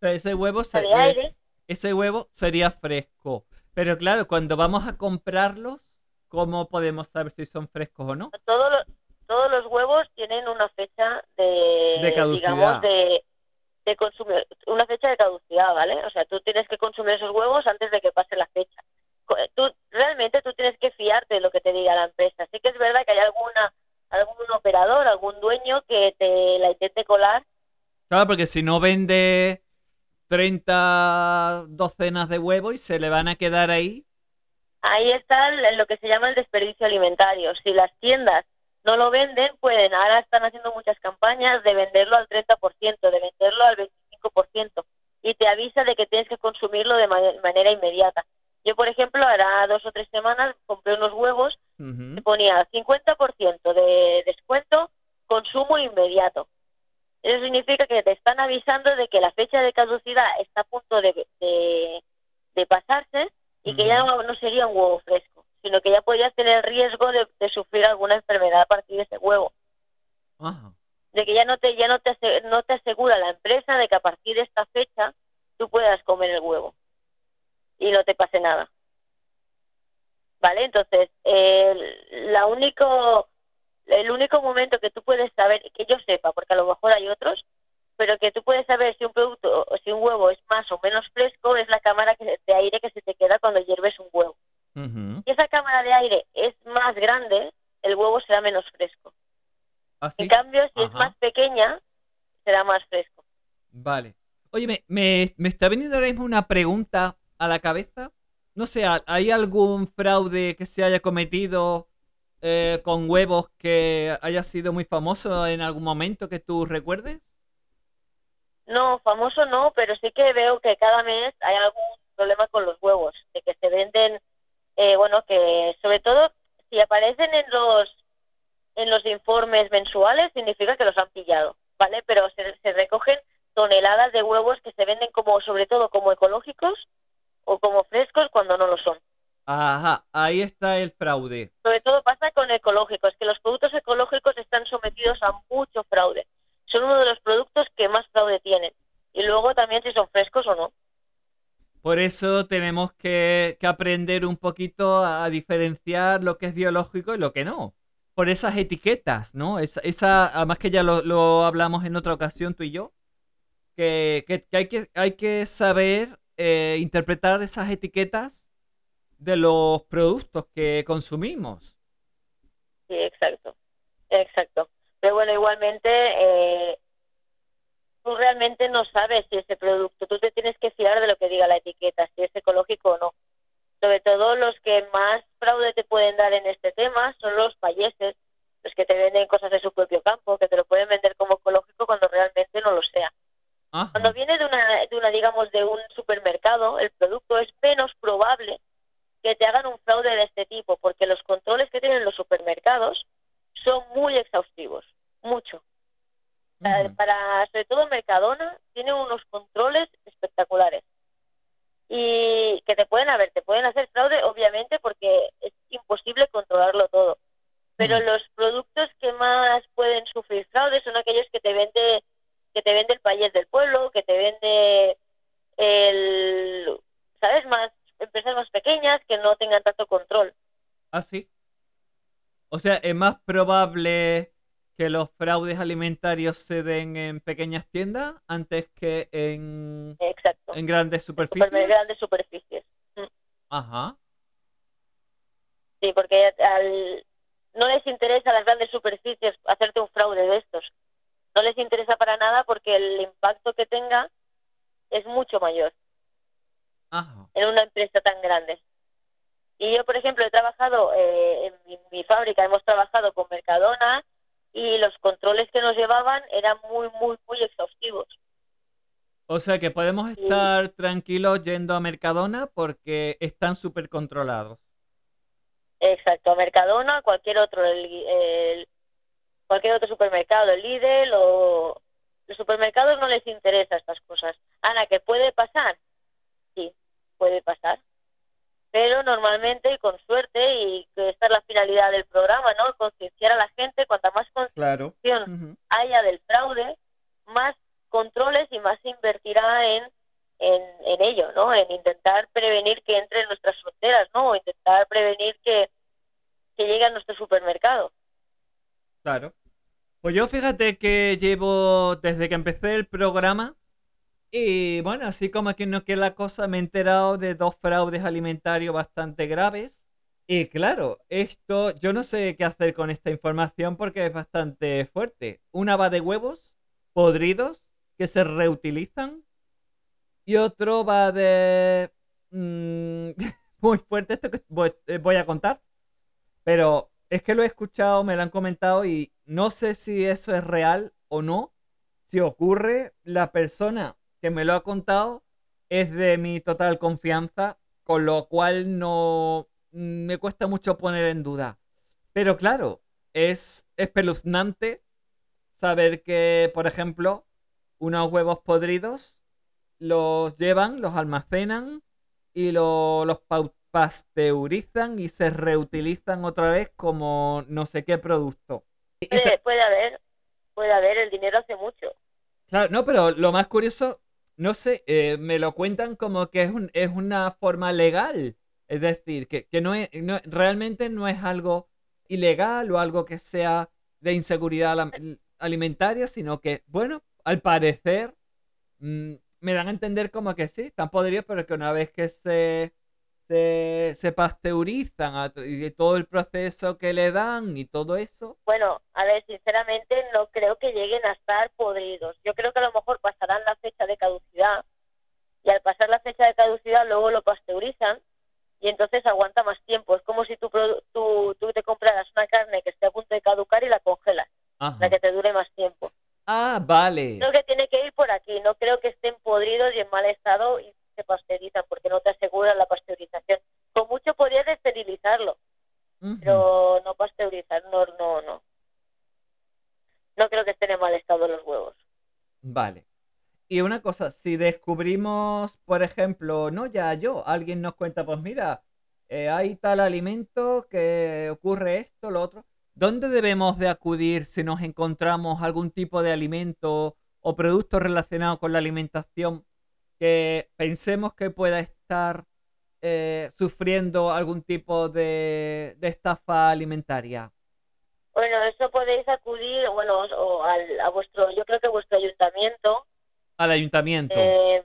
Ese huevo, se- de eh, ese huevo sería fresco. Pero claro, cuando vamos a comprarlos, ¿cómo podemos saber si son frescos o no? Todos los, todos los huevos tienen una fecha de, De caducidad. digamos, de, de consumir, una fecha de caducidad, ¿vale? O sea, tú tienes que consumir esos huevos antes de que pase la fecha. Co- Tú, realmente tú tienes que fiarte de lo que te diga la empresa. Sí que es verdad que hay alguna algún operador, algún dueño que te la intente colar Claro, porque si no vende 30 docenas de huevos y se le van a quedar ahí. Ahí está lo que se llama el desperdicio alimentario. Si las tiendas no lo venden, pueden, ahora están haciendo muchas campañas de venderlo al 30%, de venderlo al 25%, y te avisa de que tienes que consumirlo de ma- manera inmediata. Yo, por ejemplo, hará dos o tres semanas compré unos huevos Ujú. que ponía 50% de descuento, consumo inmediato. Eso significa que te están avisando de que la fecha de caducidad está a punto de, de, de pasarse y que ya no, no sería un huevo fresco, sino que ya podrías tener riesgo de, de sufrir alguna enfermedad a partir de ese huevo. De que ya no te ya no te, no te asegura la empresa de que a partir de esta fecha tú puedas comer el huevo y no te pase nada. ¿Vale? Entonces, el, la único, el único momento que tú puedes saber, que yo sepa, porque a lo mejor hay otros, pero que tú puedes saber si un producto o si un huevo es más o menos fresco es la cámara que- de aire que se te queda cuando hierves un huevo. Si esa cámara de aire es más grande, el huevo será menos fresco. ¿Ah, sí? En cambio, si es más pequeña, será más fresco. Vale. Oye, me, me, me está veniendo ahora mismo una pregunta a la cabeza. No sé, ¿ha- ¿hay algún fraude que se haya cometido eh, con huevos que haya sido muy famoso en algún momento que tú recuerdes? No, famoso no, pero sí que veo que cada mes hay algún problema con los huevos, de que se venden, eh, bueno, que sobre todo si aparecen en los en los informes mensuales significa que los han pillado, ¿vale? Pero se, se recogen toneladas de huevos que se venden como, sobre todo, como ecológicos o como frescos cuando no lo son. Ajá, ahí está el fraude. Sobre todo pasa con ecológicos, que los productos ecológicos están sometidos a mucho fraude. Son uno de los productos que más fraude tienen. Y luego también si son frescos o no. Por eso tenemos que, aprender un poquito a diferenciar lo que es biológico y lo que no. Por esas etiquetas, ¿no? Esa, esa además que ya lo, hablamos en otra ocasión tú y yo, que, que- que hay, que hay que saber eh, interpretar esas etiquetas de los productos que consumimos. Sí, exacto. Exacto. Pero bueno, igualmente, eh, tú realmente no sabes si ese producto, tú te tienes que fiar de lo que diga la etiqueta, si es ecológico o no. Sobre todo los que más fraude te pueden dar en este tema son los payeses, los que te venden cosas de su propio campo, que te lo pueden vender como ecológico cuando realmente no lo sea. Ajá. Cuando viene de una, de una, digamos, de un supermercado, el producto es menos probable que te hagan un fraude de este tipo, porque los controles que tienen los supermercados son muy exhaustivos, mucho. Para- Ujú. Para, sobre todo Mercadona, tiene unos controles espectaculares. Y que te pueden haber, te pueden hacer fraude, obviamente, porque es imposible controlarlo todo. Pero los productos que más pueden sufrir fraude son aquellos que te vende que te vende el payés del pueblo, que te vende el, ¿sabes? Más empresas más pequeñas que no tengan tanto control. Ah, sí. O sea, es más probable que los fraudes alimentarios se den en pequeñas tiendas antes que en, Exacto. en grandes Super- superficies. grandes superficies. Ajá. Sí, porque al, no les interesa a las grandes superficies hacerte un fraude de estos. No les interesa para nada porque el impacto que tenga es mucho mayor Ajá. en una empresa tan grande. Y yo, por ejemplo, he trabajado eh, en mi, mi fábrica, hemos trabajado con Mercadona y los controles que nos llevaban eran muy, muy, muy exhaustivos. O sea que podemos Sí. estar tranquilos yendo a Mercadona porque están súper controlados. Exacto, Mercadona, cualquier otro, el, el- cualquier otro supermercado, el Lidl o los supermercados no les interesa estas cosas. Ana, que puede pasar, puede pasar. Pero normalmente y con suerte, y que esta es la finalidad del programa, ¿no? Concienciar a la gente, cuanta más concienciación Claro. Haya del fraude, más controles y más se invertirá en, en, en ello, ¿no? En intentar prevenir que entre en nuestras fronteras, ¿no? O intentar prevenir que, que llegue a nuestro supermercado. Claro. Pues yo fíjate que llevo desde que empecé el programa y bueno, así como aquí no quiere la cosa, me he enterado de dos fraudes alimentarios bastante graves. Y claro, esto yo no sé qué hacer con esta información porque es bastante fuerte. Una va de huevos podridos que se reutilizan y otro va de... mm, muy fuerte esto que eh, voy a contar. Pero es que lo he escuchado, me lo han comentado y no sé si eso es real o no. Si ocurre, la persona que me lo ha contado es de mi total confianza, con lo cual no me cuesta mucho poner en duda. Pero claro, es espeluznante saber que, por ejemplo, unos huevos podridos los llevan, los almacenan y lo- los pasteurizan y se reutilizan otra vez como no sé qué producto. Puede, puede haber, puede haber, el dinero hace mucho. Claro, no, pero lo más curioso, no sé, eh, me lo cuentan como que es, un- es una forma legal. Es decir, que, no es, no- realmente no es algo ilegal o algo que sea de inseguridad alimentaria, sino que, bueno, al parecer mm, me dan a entender como que sí, están podridos, pero que una vez que se, se, se pasteurizan a y todo el proceso que le dan y todo eso, Bueno, a ver, sinceramente no creo que lleguen a estar podridos. Yo creo que a lo mejor pasarán la fecha de caducidad y al pasar la fecha de caducidad luego lo pasteurizan y entonces aguanta más tiempo. Es como si tú, tú, tú te compraras una carne que esté a punto de caducar y la congelas ajá. para que te dure más tiempo. Ah, vale. Creo que tiene que ir por aquí. No creo que estén podridos y en mal estado y se pasteurizan porque no te aseguran la pasteurización. Con mucho podrías esterilizarlo, pero no pasteurizar, no, no, no. No creo que estén en mal estado los huevos. Vale. Y una cosa, si descubrimos, por ejemplo, no ya yo, alguien nos cuenta, pues mira, eh, hay tal alimento que ocurre esto, lo otro, ¿dónde debemos de acudir si nos encontramos algún tipo de alimento o producto relacionado con la alimentación que pensemos que pueda estar eh, sufriendo algún tipo de, de estafa alimentaria? Bueno, eso podéis acudir, bueno, o al, a vuestro, yo creo que vuestro ayuntamiento, Al ayuntamiento, eh,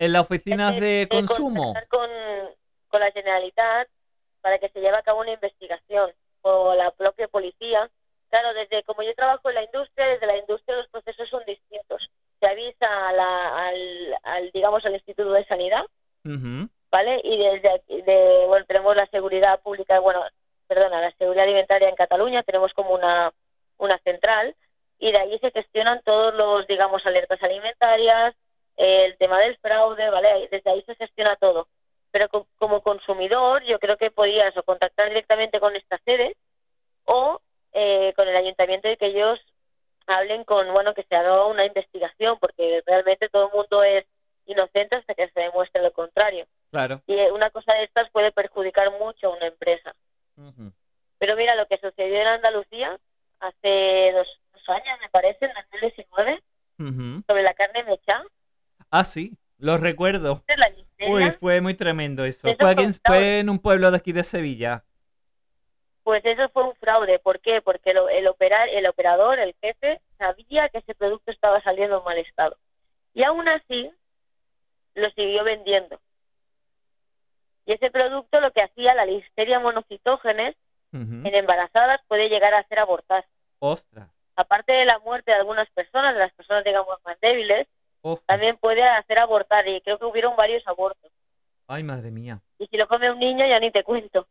en las oficinas de- de de consumo. con, con la Generalitat para que se lleve a cabo una investigación o la propia policía. Claro, desde como yo trabajo en la industria, desde la industria los procesos son distintos. Se avisa a la- al, al, digamos, al Instituto de Sanidad, Ujú. ¿vale? Y desde aquí, de, bueno, tenemos la seguridad pública, bueno, perdona, la seguridad alimentaria en Cataluña, tenemos como una, una central y de ahí se gestionan todos los, digamos, alertas alimentarias, el tema del fraude, ¿vale? Desde ahí se gestiona todo. Pero co- como consumidor, yo creo que podías o contactar directamente con esta sede o eh, con el ayuntamiento y que ellos hablen con, bueno, que se haga una investigación, porque realmente todo el mundo es inocente hasta que se demuestre lo contrario. Claro. Y una cosa de estas puede perjudicar mucho a una empresa. Pero mira, lo que sucedió en Andalucía hace dos, dos años, me parece, en 2019, Ujú. sobre la carne mecha, Ah, sí, lo recuerdo. Uy, fue muy tremendo eso. Aquí fue en un pueblo de aquí de Sevilla. Pues eso fue un fraude. ¿Por qué? Porque lo- el, operar, el operador, el jefe, sabía que ese producto estaba saliendo en mal estado. Y aún así, lo siguió vendiendo. Y ese producto lo que hacía, la listeria monocitógenes, en embarazadas puede llegar a hacer abortar. Ostras. aparte de la muerte de algunas personas, de las personas digamos más débiles, también puede hacer abortar y creo que hubieron varios abortos. Ay, madre mía. Y si lo come un niño ya ni te cuento.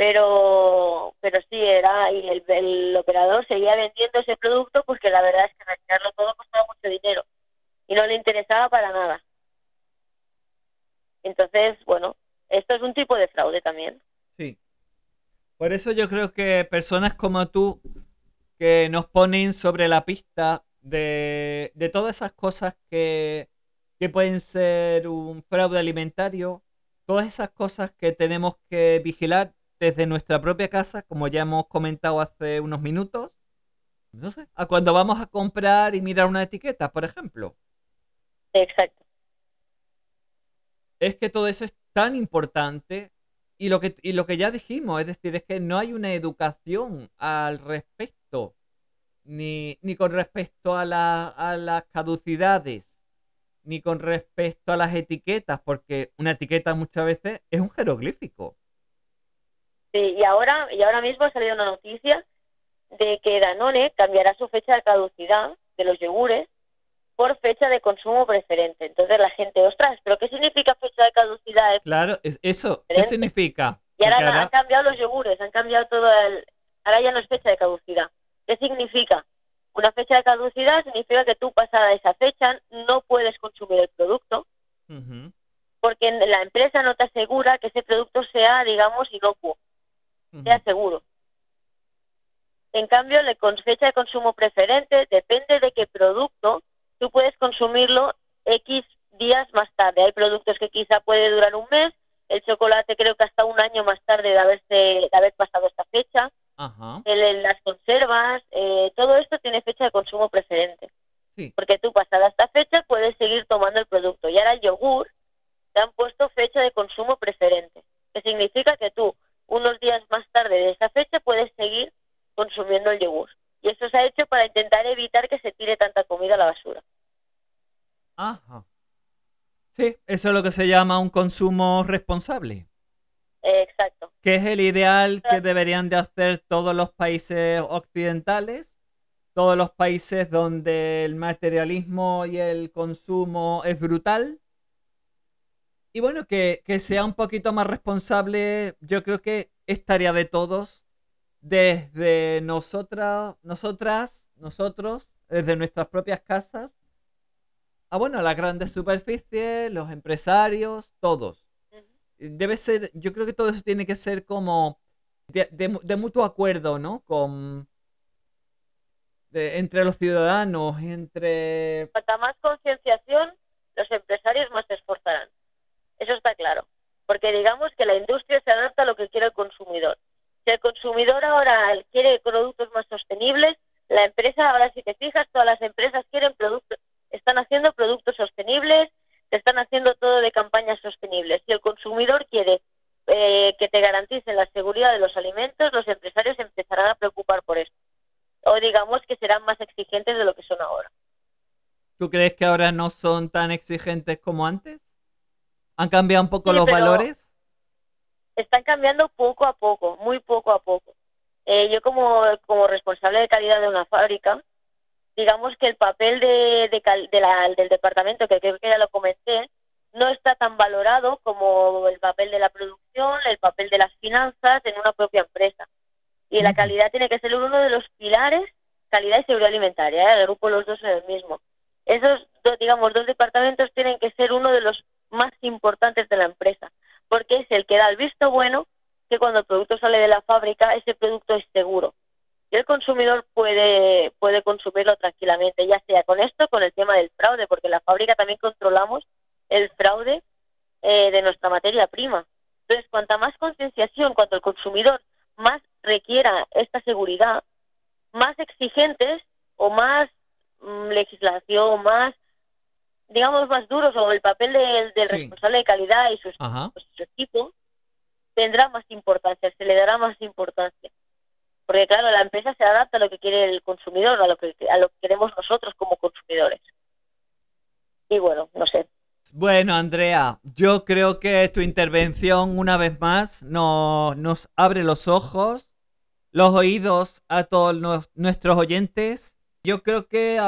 Pero pero sí era y el, el operador seguía vendiendo ese producto porque la verdad es que retirarlo todo costaba mucho dinero y no le interesaba para nada. Entonces, bueno, esto es un tipo de fraude también. Sí. Por eso yo creo que personas como tú que nos ponen sobre la pista de, de todas esas cosas que, que pueden ser un fraude alimentario, todas esas cosas que tenemos que vigilar desde nuestra propia casa, como ya hemos comentado hace unos minutos, no sé, a cuando vamos a comprar y mirar una etiqueta, por ejemplo. Exacto. Es que todo eso es tan importante y lo que, y lo que ya dijimos, es decir, es que no hay una educación al respecto, ni, ni con respecto a, la, a las caducidades, ni con respecto a las etiquetas, porque una etiqueta muchas veces es un jeroglífico. Sí, y ahora, y ahora mismo ha salido una noticia de que Danone cambiará su fecha de caducidad de los yogures por fecha de consumo preferente. Entonces la gente, ostras, ¿pero qué significa fecha de caducidad? Claro, eso, ¿qué significa? Y ahora, han cambiado los yogures, han cambiado todo el... Ahora ya no es fecha de caducidad. ¿Qué significa? Una fecha de caducidad significa que tú pasada esa fecha no puedes consumir el producto porque la empresa no te asegura que ese producto sea, digamos, inocuo, sea seguro. En cambio, con fecha de consumo preferente depende de qué producto tú puedes consumirlo X días más tarde. Hay productos que quizá puede durar un mes, el chocolate creo que hasta un año más tarde de, haberse, de haber pasado esta fecha. las conservas, eh, todo esto tiene fecha de consumo preferente. Porque tú pasada esta fecha puedes seguir tomando el producto. Y ahora el yogur te han puesto fecha de consumo preferente, que significa que tú unos días más tarde de esa fecha puedes seguir consumiendo el yogur. Y eso se ha hecho para intentar evitar que se tire tanta comida a la basura. Ajá. Sí, eso es lo que se llama un consumo responsable. exacto. Que es el ideal que deberían de hacer todos los países occidentales, todos los países donde el materialismo y el consumo es brutal. Y bueno, que, que sea un poquito más responsable, yo creo que es tarea de todos desde nosotras, nosotras, nosotros, desde nuestras propias casas, a bueno, las grandes superficies, los empresarios, todos. Debe ser, yo creo que todo eso tiene que ser como de, mutuo acuerdo, ¿no? Con entre los ciudadanos, entre... Cuanta más concienciación, los empresarios más se esforzarán. Eso está claro. Porque digamos que la industria se adapta a lo que quiere el consumidor. Si el consumidor ahora quiere productos más sostenibles, la empresa, ahora si te fijas, todas las empresas quieren productos, están haciendo productos sostenibles, te están haciendo todo de campañas sostenibles. Si el consumidor quiere eh, que te garanticen la seguridad de los alimentos, los empresarios empezarán a preocupar por esto. O digamos que serán más exigentes de lo que son ahora. ¿Tú crees que ahora no son tan exigentes como antes? ¿Han cambiado un poco los valores? están cambiando poco a poco, muy poco a poco. Eh, yo como, como responsable de calidad de una fábrica, digamos que el papel de, de, la, del departamento, que creo que ya lo comenté, no está tan valorado como el papel de la producción, el papel de las finanzas en una propia empresa. Y la calidad tiene que ser uno de los pilares, calidad y seguridad alimentaria, ¿eh? el grupo los dos en el mismo. Esos, dos, digamos, dos departamentos tienen que ser uno de los más importantes de la empresa porque es el que da el visto bueno que cuando el producto sale de la fábrica ese producto es seguro. Y el consumidor puede puede consumirlo tranquilamente ya sea con esto con el tema del fraude porque en la fábrica también controlamos el fraude eh, de nuestra materia prima. Entonces cuanta más concienciación cuanto el consumidor más requiera esta seguridad más exigentes o más mm, legislación más digamos, más duros o el papel del, responsable de calidad y su, pues, su, equipo tendrá más importancia, se le dará más importancia. Porque claro, la empresa se adapta a lo que quiere el consumidor, a lo que, a lo que queremos nosotros como consumidores. Y bueno, no sé. Bueno, Andrea, yo creo que tu intervención una vez más nos, nos abre los ojos, los oídos a todos nuestros oyentes. Yo creo que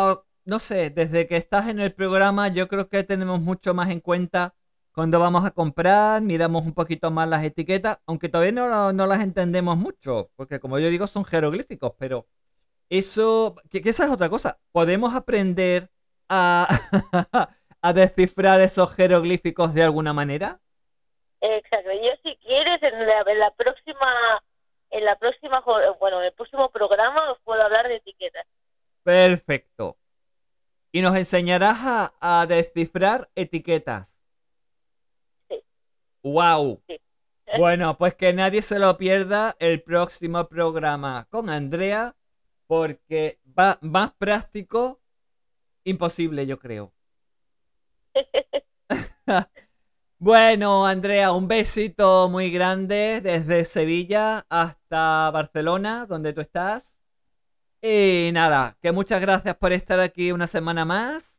no sé, desde que estás en el programa yo creo que tenemos mucho más en cuenta cuando vamos a comprar, miramos un poquito más las etiquetas, aunque todavía no, no las entendemos mucho, porque como yo digo son jeroglíficos, pero eso, que, esa es otra cosa, podemos aprender a, a descifrar esos jeroglíficos de alguna manera. Exacto, yo si quieres en la, en la próxima, en la próxima, bueno, en el próximo programa os puedo hablar de etiquetas. Perfecto. Y nos enseñarás a, a descifrar etiquetas. Sí. ¡Wow! Sí. Bueno, pues que nadie se lo pierda el próximo programa con Andrea, porque va más práctico, imposible, yo creo. Bueno, Andrea, un besito muy grande desde Sevilla hasta Barcelona, donde tú estás. Y nada, que muchas gracias por estar aquí una semana más.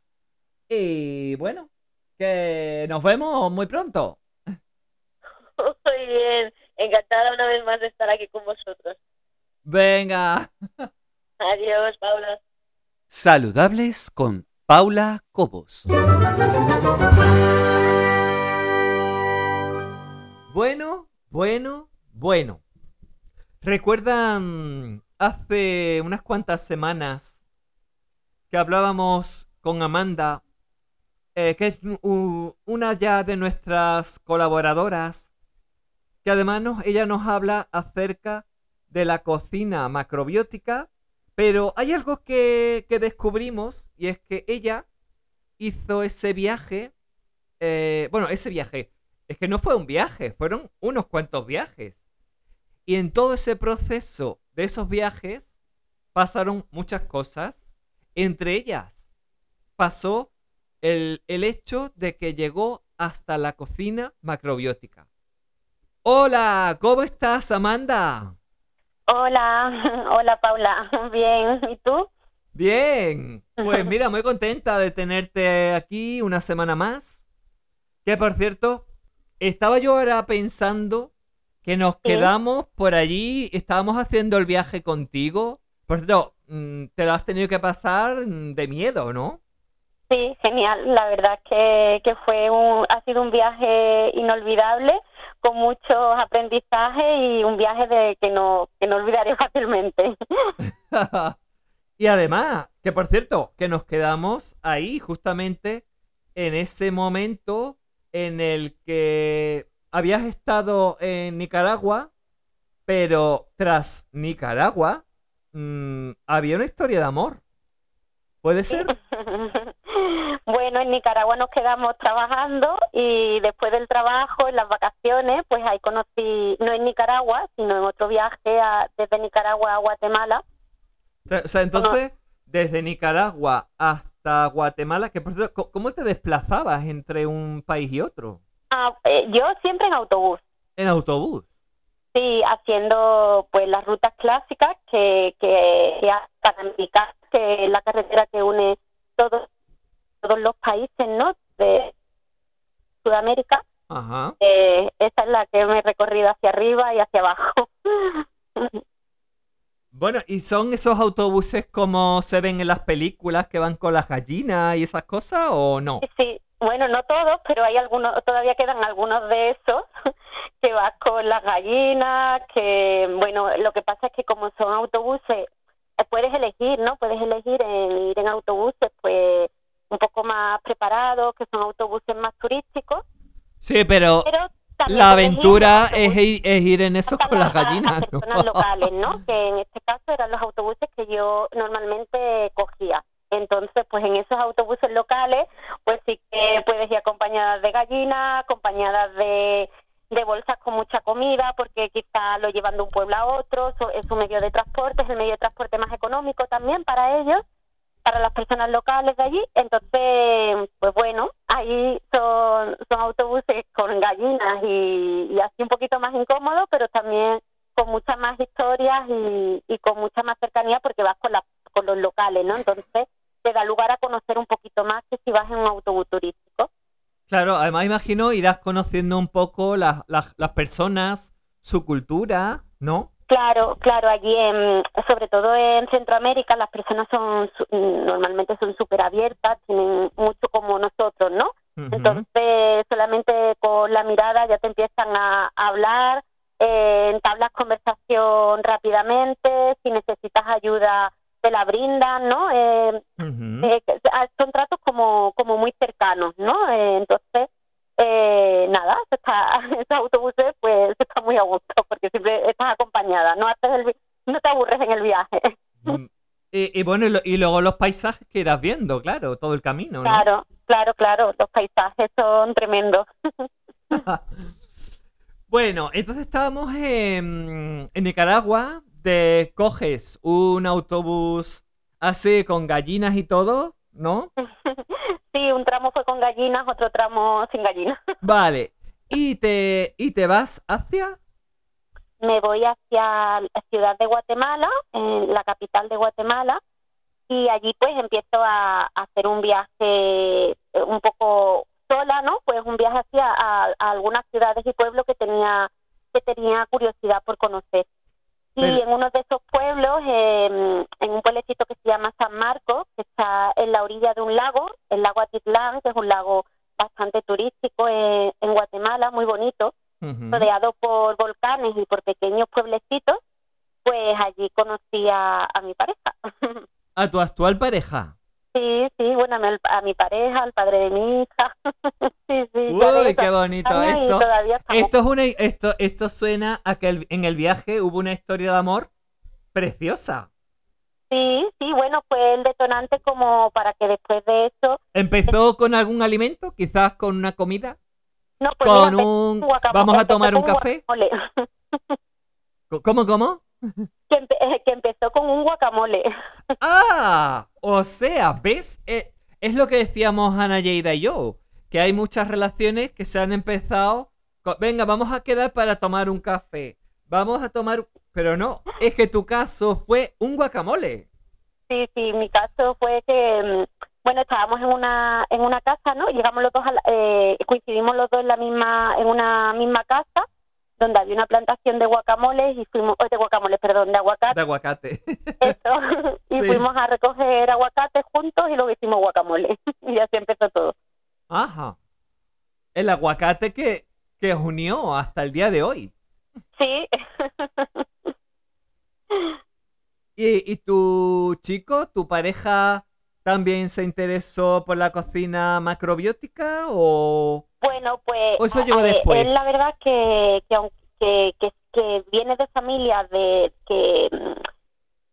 Y bueno, que nos vemos muy pronto. Muy bien, encantada una vez más de estar aquí con vosotros. Venga. Adiós, Paula. Saludables con Paula Cobos. Bueno, bueno, bueno. ¿Recuerdan hace unas cuantas semanas que hablábamos con Amanda, eh, que es una ya de nuestras colaboradoras, que además nos- ella nos habla acerca de la cocina macrobiótica, pero hay algo que, que descubrimos y es que ella hizo ese viaje, eh, bueno, ese viaje, es que no fue un viaje, fueron unos cuantos viajes. Y en todo ese proceso de esos viajes pasaron muchas cosas. Entre ellas pasó el, el hecho de que llegó hasta la cocina macrobiótica. Hola, ¿cómo estás, Amanda? Hola, hola Paula. Bien, ¿y tú? Bien, pues mira, muy contenta de tenerte aquí una semana más. Que por cierto, estaba yo ahora pensando que nos quedamos por allí, estábamos haciendo el viaje contigo. Por cierto, mm, te lo has tenido que pasar mm, de miedo, ¿no? Sí, genial. La verdad que, que fue un, ha sido un viaje inolvidable, con muchos aprendizajes y un viaje de que no, que no olvidaré fácilmente. y además, que por cierto, que nos quedamos ahí justamente en ese momento en el que habías estado en Nicaragua, pero tras Nicaragua mm, había una historia de amor. ¿Puede ser? Bueno, en Nicaragua nos quedamos trabajando y después del trabajo, en las vacaciones, pues ahí conocí, no en Nicaragua, sino en otro viaje a- desde Nicaragua a Guatemala. O sea- entonces, desde Nicaragua hasta Guatemala, que por cierto, co- ¿cómo te desplazabas entre un país y otro? Ah, eh, yo siempre en autobús. En autobús. Sí, haciendo pues las rutas clásicas que, que, que que es la carretera que une todos, todos los países ¿no? de Sudamérica. Ajá. Eh, esa es la que me he recorrido hacia arriba y hacia abajo. Bueno, ¿y son esos autobuses como se ven en las películas que van con las gallinas y esas cosas o no? Sí, bueno, no todos, pero hay algunos, todavía quedan algunos de esos que vas con las gallinas, que bueno, lo que pasa es que como son autobuses, eh, puedes elegir, ¿no? Puedes elegir en ir en autobuses, pues un poco más preparados, que son autobuses más turísticos, Sí, pero la aventura es ir, es ir en esos con las las- gallinas, ¿no? personas locales, ¿no? Que en este caso eran los autobuses que yo normalmente cogía. Entonces, pues en esos autobuses locales, pues sí que puedes ir acompañadas de gallinas, acompañadas de, bolsas con mucha comida, porque quizá lo llevan de un pueblo a otro, es un medio de transporte, es el medio de transporte más económico también para ellos, para las personas locales de allí. Entonces, pues bueno, ahí son, son autobuses con gallinas y, y así un poquito más incómodo, pero también con muchas más historias y, y con mucha más cercanía porque vas con, la, con los locales, ¿no? Entonces te da lugar a conocer un poquito más que si vas en un autobús turístico. Claro, además imagino irás conociendo un poco las, las, las personas, su cultura, ¿no? Claro, claro, allí en, sobre todo en Centroamérica las personas son normalmente son súper abiertas, tienen mucho como nosotros, ¿no? Entonces, solamente con la mirada ya te empiezan a, a hablar, eh, entablas conversación rápidamente, si necesitas ayuda te la brindan, ¿no? Eh, eh, ah, son tratos como, como muy cercanos, ¿no? Eh, entonces, eh, nada, se está, esos autobuses pues está muy a gusto porque siempre estás acompañada, no, haces el no te aburres en el viaje. Mm. Y, y bueno, y, lo- y luego los paisajes que irás viendo, claro, todo el camino, ¿no? Claro, claro, claro, los paisajes son tremendos. Bueno, entonces estábamos en, en Nicaragua, te coges un autobús así con gallinas y todo, ¿no? Sí, un tramo fue con gallinas, otro tramo sin gallinas. Vale. Y te, y te vas hacia... Me voy hacia la ciudad de Guatemala, en la capital de Guatemala, y allí pues empiezo a, a hacer un viaje eh, un poco sola, ¿no? Pues un viaje hacia a, a algunas ciudades y pueblos que tenía que tenía curiosidad por conocer. Y Pero- en uno de esos pueblos, eh, en un pueblecito que se llama San Marcos, que está en la orilla de un lago, el lago Atitlán, que es un lago bastante turístico eh, en Guatemala, muy bonito, rodeado por volcanes y por pequeños pueblecitos, pues allí conocí a, a mi pareja. A tu actual pareja. Sí, sí, bueno, a mi, pareja, al padre de mi hija. sí, sí. Uy, qué bonito años y esto. Esto es una, esto, esto suena a que el- en el viaje hubo una historia de amor preciosa. Sí, sí, bueno, fue el detonante como para que después de eso... ¿Empezó con algún alimento? ¿Quizás con una comida? No, pues ¿Con mira, un... guacamole, ¿Vamos a tomar un café? ¿Cómo, cómo? Que, empe- eh, que empezó con un guacamole. Ah, o sea, ¿ves? Eh, es lo que decíamos Ana Yeida y yo, que hay muchas relaciones que se han empezado... con, Venga, vamos a quedar para tomar un café. Vamos a tomar... Pero no, es que tu caso fue un guacamole. Sí, sí, mi caso fue que, mm, bueno, estábamos en una en una casa, ¿no? Llegamos los dos, a la- eh, coincidimos los dos en la misma en una misma casa donde había una plantación de guacamoles y fuimos, oh, de guacamoles, perdón, de aguacate, De aguacate. eso, y Sí. fuimos a recoger aguacate juntos y luego hicimos guacamole y así empezó todo. Ajá. El aguacate que, que unió hasta el día de hoy. Sí, ¿Y, y tu chico, tu pareja, también se interesó por la cocina macrobiótica o...? Bueno, pues ¿O eso llegó después? la verdad que que, aunque- que, que, viene de familia de que,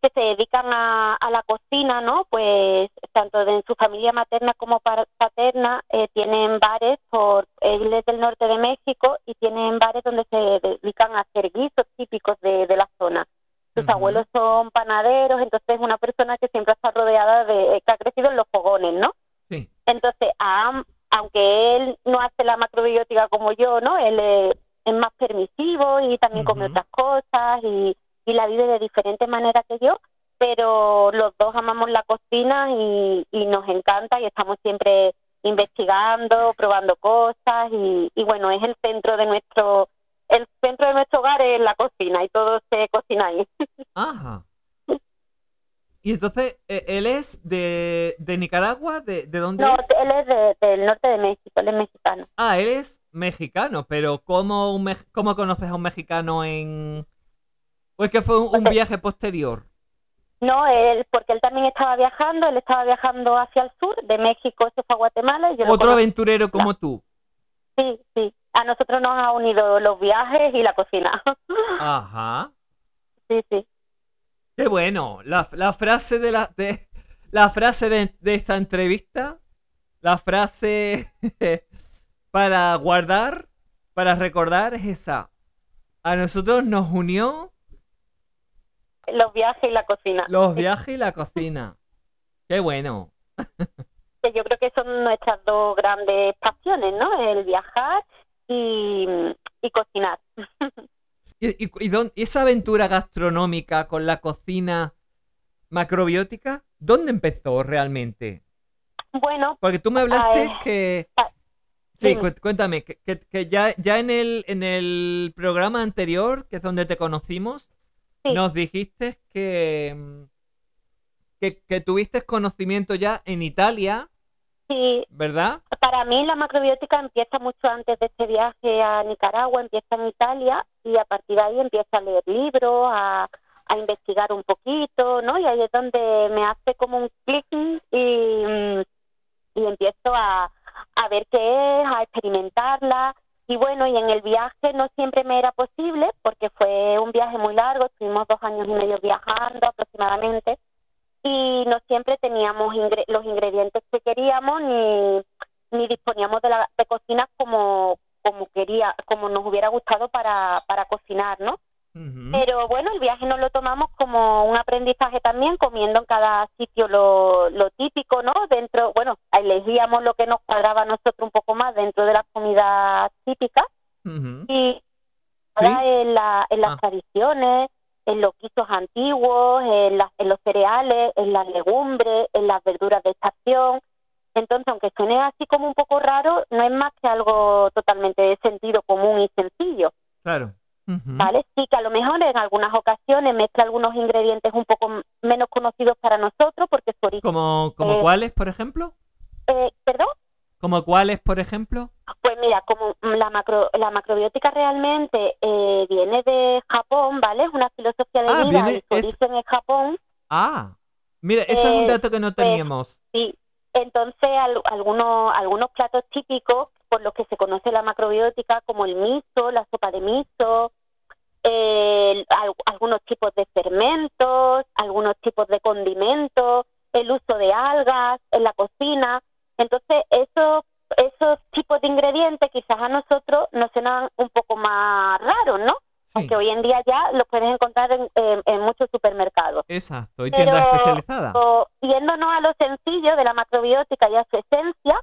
que se dedican a, a la cocina, ¿no? Pues tanto de en su familia materna como pa- paterna eh, tienen bares por él es del norte de México y tienen bares donde se dedican a hacer guisos típicos de, de la zona. Sus abuelos son panaderos, entonces es una persona que siempre está rodeada de que ha crecido en los fogones, ¿no? Sí. Entonces, a aunque él no hace la macrobiótica como yo, ¿no? Él eh, es más permisivo y también come otras cosas y, y la vive de diferente manera que yo, pero los dos amamos la cocina y, y nos encanta y estamos siempre investigando, probando cosas y, y bueno, es el centro de nuestro el centro de nuestro hogar es la cocina y todo se cocina ahí. Ajá. Y entonces, eh, ¿él es de, de Nicaragua? ¿De, de dónde No, es? él es de- del norte de México, él es mexicano. Ah, él es mexicano, pero ¿cómo, un mex- cómo conoces a un mexicano en...? ¿O es que fue un, un Pues, viaje posterior? No, él, porque él también estaba viajando, él estaba viajando hacia el sur, de México se fue a Guatemala y yo Otro aventurero como tú. Sí, sí. A nosotros nos ha unido los viajes y la cocina. Ajá. sí, sí. Qué bueno. La, la frase de la de, la frase de, de esta entrevista, la frase para guardar, para recordar es esa. A nosotros nos unió Los viajes y la cocina. los viajes y la cocina. Qué bueno. Yo creo que son nuestras dos grandes pasiones, ¿no? El viajar y, y cocinar. ¿Y, y, y dónde- y esa aventura gastronómica con la cocina macrobiótica, dónde empezó realmente? Bueno, Porque tú me hablaste Ay. que... Ah, Sí, dime. cuéntame, que, ya, ya en, el, en el programa anterior, que es donde te conocimos, Sí. nos dijiste que, mm, que, que tuviste conocimiento ya en Italia, sí, ¿verdad? Para mí la macrobiótica empieza mucho antes de este viaje a Nicaragua, empieza en Italia y a partir de ahí empieza a leer libros, a, a investigar un poquito, ¿no? Y ahí es donde me hace como un clic y, mm, y empiezo a, a ver qué es, a experimentarla. Y bueno, y en el viaje no siempre me era posible porque fue un viaje muy largo, estuvimos dos años y medio viajando aproximadamente. Y no siempre teníamos ingre- los ingredientes que queríamos ni, ni disponíamos de la de cocina como como quería como nos hubiera gustado para, para cocinar, ¿no? Pero bueno, el viaje nos lo tomamos como un aprendizaje también, comiendo en cada sitio lo, lo típico, ¿no? Dentro, bueno, elegíamos lo que nos cuadraba a nosotros un poco más dentro de las comidas típicas Ujú. y ahora en, la, en las Ah. tradiciones, en los guisos antiguos, en, las- en los cereales, en las legumbres, en las verduras de estación. Entonces, aunque suene así como un poco raro, no es más que algo totalmente de sentido común y sencillo. Claro. ¿vale? Sí que a lo mejor en algunas ocasiones mezcla algunos ingredientes un poco menos conocidos para nosotros porque su origen... ¿Como, como Eh, cuáles, por ejemplo? Eh, ¿Perdón? ¿Como cuáles, por ejemplo? Pues mira, como la, macro, la macrobiótica realmente eh, viene de Japón, ¿vale? Es una filosofía de Ah, vida viene- y es- es Japón, Ah, mira, ese es un Eh, dato que no pues, teníamos. sí. Entonces, al- algunos, algunos platos típicos por los que se conoce la macrobiótica, como el miso, la sopa de miso, eh, al- algunos tipos de fermentos, algunos tipos de condimentos, el uso de algas en la cocina. Entonces, esos, esos tipos de ingredientes quizás a nosotros nos suenan un poco más raros, ¿no? Sí, Aunque hoy en día ya los puedes encontrar en, en- en muchos supermercados. exacto. Y tiendas especializadas. Yéndonos a lo sencillo de la macrobiótica y a su esencia,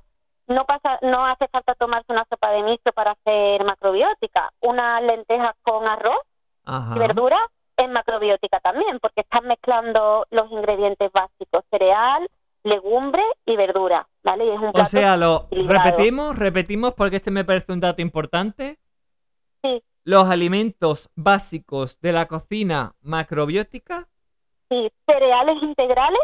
no pasa, no hace falta tomarse una sopa de miso para hacer macrobiótica. Unas lentejas con arroz Ajá. y verdura es macrobiótica también, porque están mezclando los ingredientes básicos, cereal, legumbre y verdura, ¿vale? Y es un O sea, lo equilibrado. repetimos, repetimos porque este me parece un dato importante. Sí. Los alimentos básicos de la cocina macrobiótica, Sí, cereales integrales,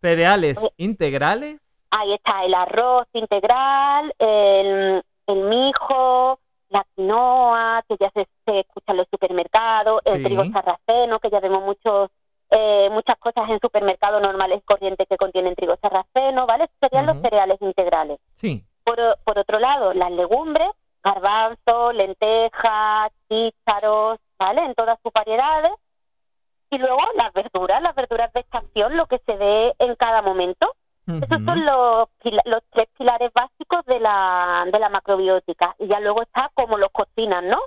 cereales Oye. integrales, ahí está el arroz integral, el, el mijo, la quinoa, que ya se, se escucha en los supermercados, el Sí. trigo sarraceno, que ya vemos muchos eh, muchas cosas en supermercados normales corrientes que contienen trigo sarraceno, ¿vale? Serían los cereales integrales. sí. Por, por otro lado, las legumbres, garbanzos, lentejas, chícharos, ¿vale? En todas sus variedades. Y luego las verduras, las verduras de estación, lo que se ve en cada momento. Esos son los, los tres pilares básicos de la, de la macrobiótica. Y ya luego está cómo los cocinan, ¿no?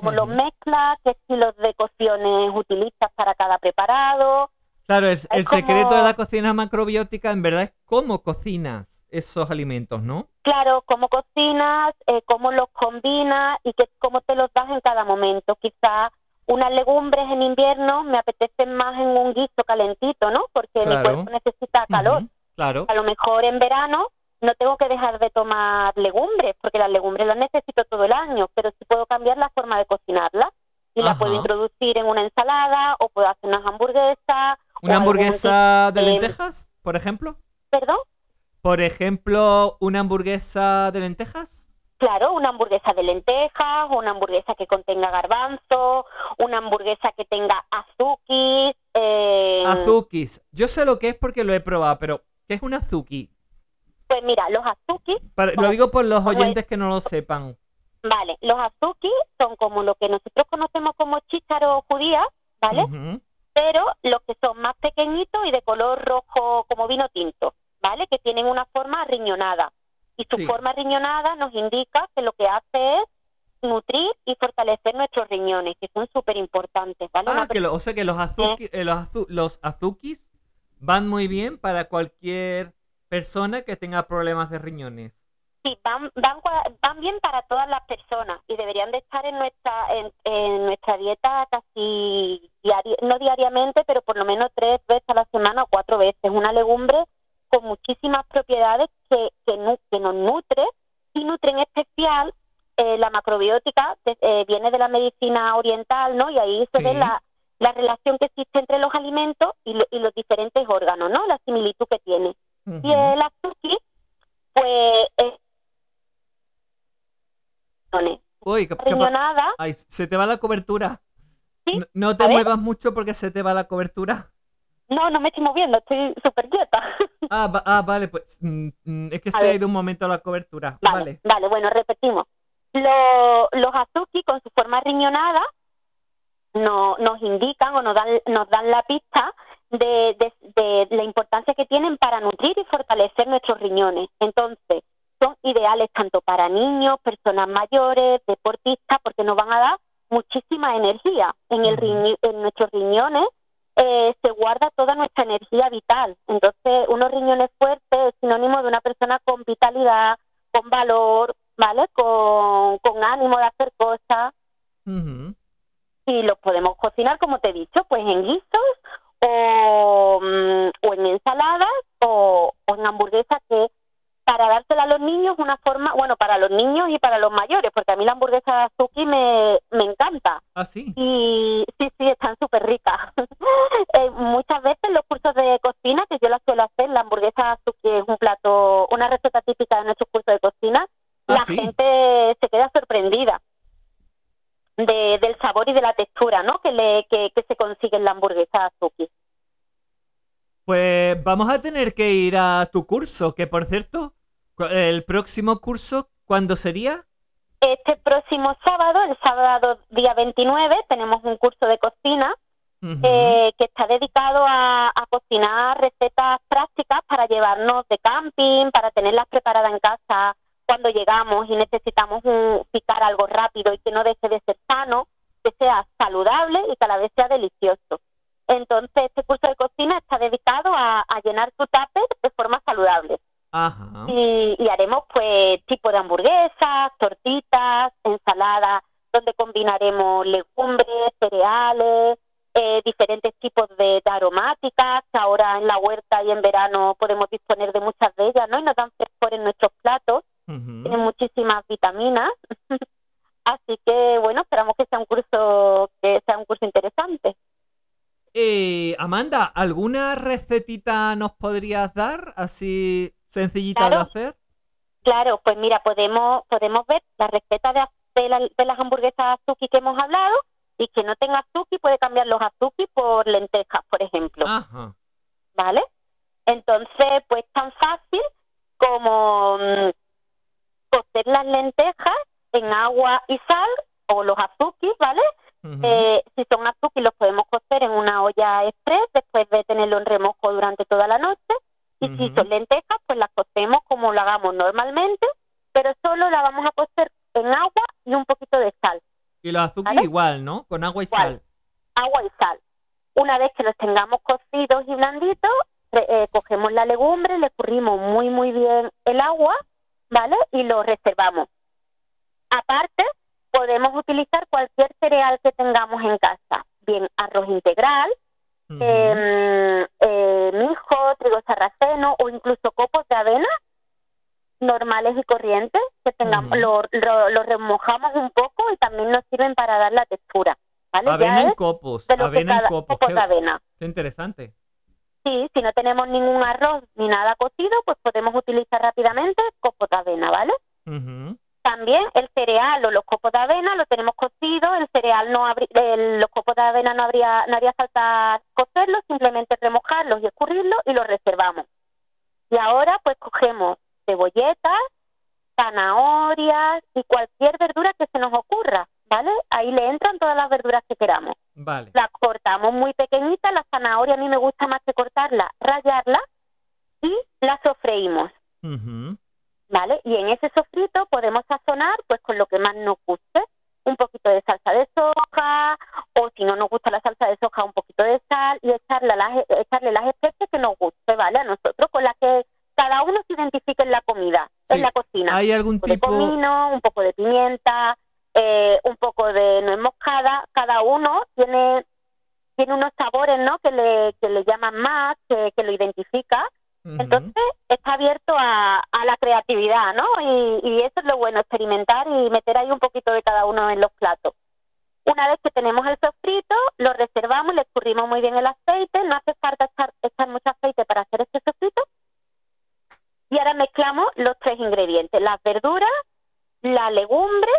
Cómo los Ujú. mezclas, qué estilos de cocciones utilizas para cada preparado. Claro, el, secreto de la cocina macrobiótica en verdad es cómo cocinas esos alimentos, ¿no? Claro, cómo cocinas, eh, cómo los combinas y que, cómo te los das en cada momento. Quizá unas legumbres en invierno me apetecen más en un guiso calentito, ¿no? Porque mi Claro. cuerpo necesita calor. Claro. A lo mejor en verano no tengo que dejar de tomar legumbres, porque las legumbres las necesito todo el año, pero sí puedo cambiar la forma de cocinarlas. Y la puedo introducir en una ensalada o puedo hacer unas hamburguesas. ¿Una hamburguesa de eh, lentejas, por ejemplo? ¿Perdón? Por ejemplo, una hamburguesa de lentejas. Claro, una hamburguesa de lentejas, una hamburguesa que contenga garbanzo, una hamburguesa que tenga azukis. Eh, Azukis. Yo sé lo que es porque lo he probado, pero ¿qué es un azuki? Pues mira, los azukis, Para- lo digo por los oyentes que no lo sepan. vale, los azukis son como lo que nosotros conocemos como chícharos judías, ¿vale? Pero los que son más pequeñitos y de color rojo como vino tinto, ¿vale? Que tienen una forma riñonada. Y su Sí. forma riñonada nos indica que lo que hace es nutrir y fortalecer nuestros riñones, que son súper importantes, ¿vale? Ah, que lo- o sea que los, azuki- eh, los, azu- los azukis van muy bien para cualquier persona que tenga problemas de riñones. Sí, van, van, van bien para todas las personas y deberían de estar en nuestra en, en nuestra dieta casi diari- no diariamente, pero por lo menos tres veces a la semana o cuatro veces. Una legumbre con muchísimas propiedades que, que, nu- que nos nutre y nutre en especial eh, la macrobiótica, eh, viene de la medicina oriental, ¿no? Y ahí se ve la, la relación que existe entre los alimentos y, lo- y los diferentes órganos, ¿no? La similitud que tiene. Y el azuki, pues, es Uy, ¿qué- qué pa- riñonada, Ay, se te va la cobertura. Sí, No, no te a muevas mucho porque se te va la cobertura. no, no me estoy moviendo, estoy súper quieta. Ah, va- ah, vale, pues mm, mm, es que A se ha ido un momento la cobertura. Vale, Vale. vale, bueno, repetimos. Lo- los azuki con su forma riñonada no, nos indican o nos dan, nos dan la pista de, de- de la importancia riñones. Entonces, son ideales tanto para niños, personas mayores, deportistas, porque nos van a dar muchísima energía. En, el riño- en nuestros riñones eh, se guarda toda nuestra energía vital. Entonces, unos riñones fuertes es sinónimo de una persona con vitalidad, con valor, ¿vale? Con, con ánimo de hacer cosas. Y los podemos cocinar, como te he dicho, pues en guisos o, mm, o en ensaladas o, o en hamburguesas que para dársela a los niños una forma, bueno, para los niños y para los mayores, porque a mí la hamburguesa de azuki me, me encanta. Ah, sí. Y sí, sí, están súper ricas. Eh, muchas veces los cursos de cocina, que yo las suelo hacer, la hamburguesa azuki es un plato, una receta típica de nuestros cursos de cocina, Ah, la sí. gente se queda sorprendida de, del sabor y de la textura, ¿no? Que, le, que, que se consigue en la hamburguesa azuki. Pues vamos a tener que ir a tu curso, que por cierto, el próximo curso, ¿cuándo sería? Este próximo sábado, el sábado día 29, tenemos un curso de cocina eh, que está dedicado a, a cocinar recetas prácticas para llevarnos de camping, para tenerlas preparadas en casa cuando llegamos y necesitamos un- picar algo rápido y que no deje de ser sano, que sea saludable y que a la vez sea delicioso. Entonces, este curso de cocina está dedicado a, a llenar tu tupper de forma saludable. Ajá. Y, y haremos pues tipo de hamburguesas, tortitas, ensaladas, donde combinaremos legumbres, cereales, eh, diferentes tipos de, de aromáticas, ahora en la huerta y en verano podemos disponer de muchas de ellas, ¿no? Y nos dan frescor en nuestros platos, Ujú. tienen muchísimas vitaminas. Así que bueno, esperamos que sea un curso que sea un curso interesante. Eh, Amanda, ¿alguna recetita nos podrías dar? Así sencillita Claro. de hacer. Claro, pues mira, podemos podemos ver la receta de, de, la- de las hamburguesas azuki que hemos hablado y que no tenga azuki puede cambiar los azuki por lentejas, por ejemplo, Ajá. ¿vale? Entonces, pues tan fácil como mm, cocer las lentejas en agua y sal o los azukis, ¿vale? Eh, si son azuki los podemos cocer en una olla express después de tenerlo en remojo durante toda la noche. Y si son lentejas, pues las cocemos como lo hagamos normalmente, pero solo la vamos a cocer en agua y un poquito de sal. Y los ¿vale? igual, ¿no? Con agua y Igual. sal. Agua y sal. Una vez que los tengamos cocidos y blanditos, eh, cogemos la legumbre, le escurrimos muy, muy bien el agua, ¿vale? Y lo reservamos. Aparte, podemos utilizar cualquier cereal que tengamos en casa, bien arroz integral, Ujú. eh, eh, mijo, trigo sarraceno o incluso copos de avena normales y corrientes que tengamos, Ujú. lo, lo, lo remojamos un poco y también nos sirven para dar la textura. ¿vale? Avena Ya en copos. Avena en copos. copos Qué, de avena. qué interesante. Sí, si no tenemos ningún arroz ni nada cocido, pues podemos utilizar rápidamente copos de avena, ¿vale? También el cereal o los copos de avena lo tenemos cocido, el cereal no habría, el- los copos de avena no habría, no haría falta cocerlos, simplemente remojarlos y escurrirlos y los reservamos. Y ahora pues cogemos cebolletas, zanahorias y cualquier verdura que se nos ocurra, ¿vale? Ahí le entran todas las verduras que queramos. Vale. Las cortamos muy pequeñitas, la zanahoria a mí me gusta más que cortarla, rallarla y la sofreímos. Ujú. ¿vale? Y en ese sofrito podemos sazonar pues con lo que más nos guste, un poquito de salsa de soja o si no nos gusta la salsa de soja un poquito de sal y echarle las, echarle las especies que nos guste, ¿vale? A nosotros con las que cada uno se identifique en la comida, Sí. en la cocina. ¿Hay algún Un de tipo? comino, un poco de pimienta, eh, un poco de nuez moscada, cada uno tiene tiene unos sabores, ¿no? Que le, que le llaman más, que, que lo identifica. Entonces está abierto a, a la creatividad, ¿no? Y, y eso es lo bueno, experimentar y meter ahí un poquito de cada uno en los platos. Una vez que tenemos el sofrito, lo reservamos, le escurrimos muy bien el aceite, no hace falta echar, echar mucho aceite para hacer este sofrito. Y ahora mezclamos los tres ingredientes, las verduras, la legumbre,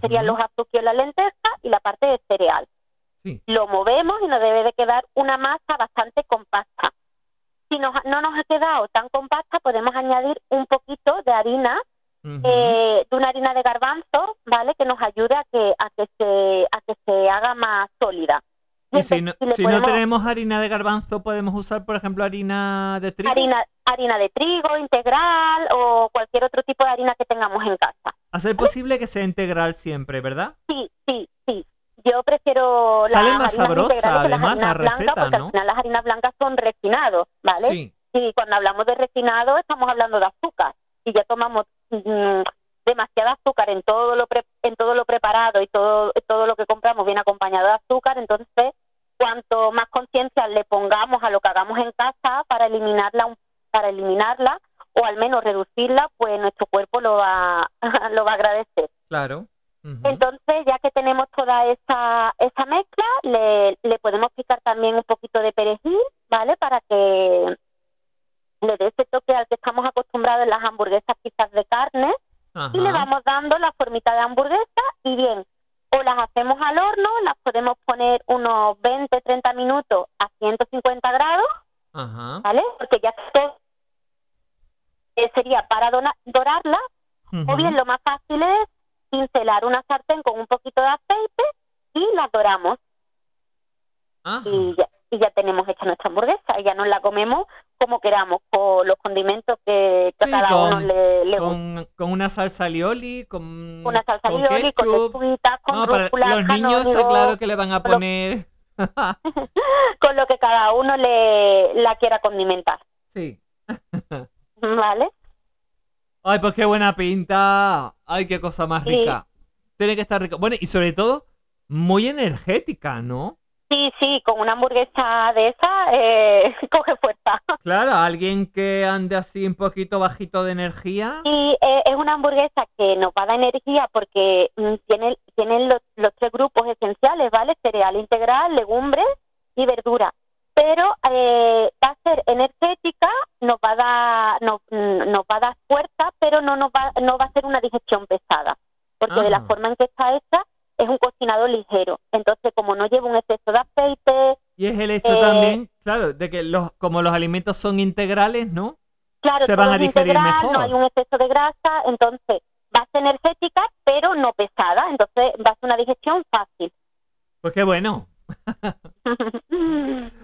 serían los azúcar o la lenteja, y la parte de cereal. Sí. Lo movemos y nos debe de quedar una masa bastante compacta. Si nos, no nos ha quedado tan compacta, podemos añadir un poquito de harina, eh, de una harina de garbanzo, ¿vale? Que nos ayude a que, a que, se, a que se haga más sólida. Y si no, si no tenemos harina de garbanzo, podemos usar, por ejemplo, harina de trigo. harina, harina de trigo integral o cualquier otro tipo de harina que tengamos en casa. Hacer posible que sea integral siempre, ¿verdad? Sí, sí, sí. Yo prefiero Sale las más harinas sabrosa, integrales que las además, la receta, porque ¿no? al final las harinas blancas son refinados, ¿vale? Sí. Y cuando hablamos de refinado estamos hablando de azúcar. Si ya tomamos mm, demasiada azúcar en todo lo pre- en todo lo preparado y todo todo lo que compramos viene acompañado de azúcar, entonces cuanto más conciencia le pongamos a lo que hagamos en casa para eliminarla para eliminarla o al menos reducirla, pues nuestro cuerpo lo va lo va a agradecer. Claro. Entonces, ya que tenemos toda esa, esa mezcla, le, le podemos picar también un poquito de perejil, ¿vale? Para que le dé ese toque al que estamos acostumbrados en las hamburguesas quizás de carne y le vamos dando la formita de hamburguesa y bien, o las hacemos al horno, las podemos poner unos 20, 30 minutos a 150 grados, Ajá. ¿vale? Porque ya todo eh, sería para dorarla o bien lo más fácil es pincelar una sartén con un poquito de aceite y la doramos Ajá. y ya, y ya tenemos hecha nuestra hamburguesa y ya nos la comemos como queramos con los condimentos que, que Sí, a cada con- uno le, le guste. Con, con una salsa alioli, con, Una salsa con alioli, con ketchup. lechuguitas, con No, para los niños está claro que le van a con lo- poner... con lo que cada uno le la quiera condimentar, sí. ¿Vale? Ay, pues qué buena pinta. Ay, qué cosa más Sí. rica. Tiene que estar rica. Bueno, y sobre todo, muy energética, ¿no? Sí, sí, con una hamburguesa de esa eh, coge fuerza. Claro, alguien que ande así un poquito bajito de energía. Y eh, es una hamburguesa que nos va a dar energía porque mm, tiene, tienen los, los tres grupos esenciales, ¿vale? Cereal integral, legumbres y verdura. Pero eh, va a ser energética, nos va a dar, nos, nos va a dar fuerza, pero no nos va, no va a ser una digestión pesada, porque de la Ajá. forma en que está hecha es un cocinado ligero. Entonces, como no lleva un exceso de aceite, Y es el hecho Eh, también, claro, de que los, como los alimentos son integrales, ¿no? Claro, se van a digerir integral, mejor. No hay un exceso de grasa, entonces va a ser energética, pero no pesada, entonces va a ser una digestión fácil. Pues qué bueno.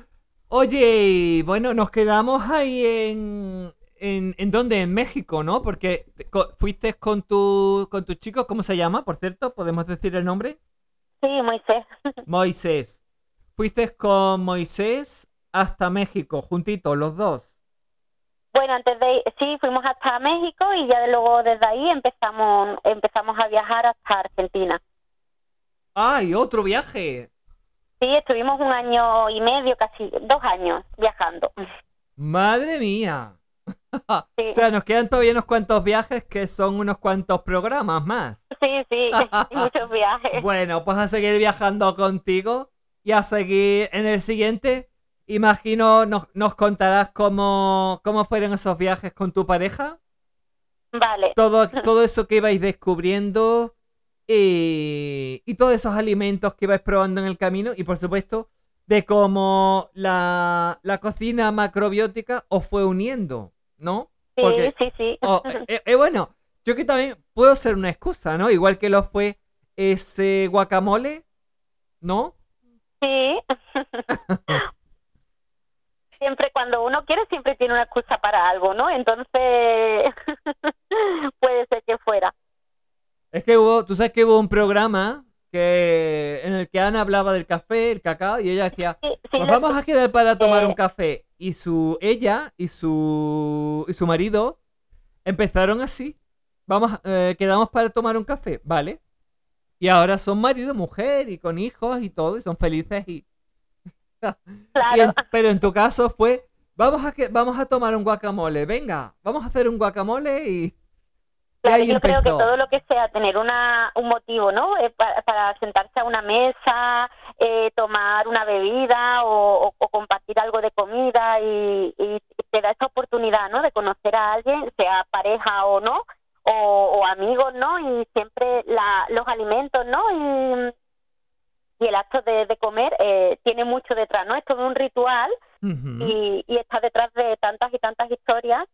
Oye, bueno, nos quedamos ahí en, en, en dónde, en México, ¿no? Porque co- fuiste con tu, con tu chico, ¿cómo se llama? Por cierto, ¿podemos decir el nombre? sí, Moisés. Moisés. Fuiste con Moisés hasta México, juntitos, los dos. Bueno, antes de sí, fuimos hasta México y ya luego desde ahí empezamos empezamos a viajar hasta Argentina. ¡Ay, otro viaje! Sí, estuvimos un año y medio, casi dos años viajando. ¡Madre mía! Sí. O sea, nos quedan todavía unos cuantos viajes que son unos cuantos programas más. Sí, sí, muchos viajes. Bueno, pues a seguir viajando contigo y a seguir en el siguiente. Imagino nos, nos contarás cómo, cómo fueron esos viajes con tu pareja. Vale. Todo, todo eso que ibais descubriendo y, y todos esos alimentos que ibais probando en el camino. Y por supuesto, de cómo la, la cocina macrobiótica os fue uniendo, ¿no? Sí, Porque- sí, sí. Oh, eh, eh, bueno, yo que también puedo ser una excusa, ¿no? Igual que lo fue ese guacamole, ¿no? Sí. siempre cuando uno quiere siempre tiene una excusa para algo, ¿no? Entonces puede ser que fuera. Es que hubo, tú sabes que hubo un programa que en el que Ana hablaba del café, el cacao, y ella decía, Sí, sí, lo- vamos a quedar para tomar eh, un café. Y su, ella y su, y su marido empezaron así. Vamos, eh, quedamos para tomar un café, ¿vale? Y ahora son marido, mujer y con hijos y todo, y son felices y... Y claro. en- pero en tu caso fue, vamos a que vamos a tomar un guacamole, venga, vamos a hacer un guacamole y, y Claro, yo creo que todo lo que sea tener una, un motivo, ¿no? Eh, pa- para, sentarse a una mesa, eh, tomar una bebida o, o- o compartir algo de comida y, y te da esa oportunidad, ¿no? De conocer a alguien, sea pareja o no, o, o amigos, ¿no? Y siempre la, los alimentos, ¿no? Y, y el acto de, de comer eh, tiene mucho detrás, ¿no? Es todo un ritual y, y está detrás de tantas y tantas historias.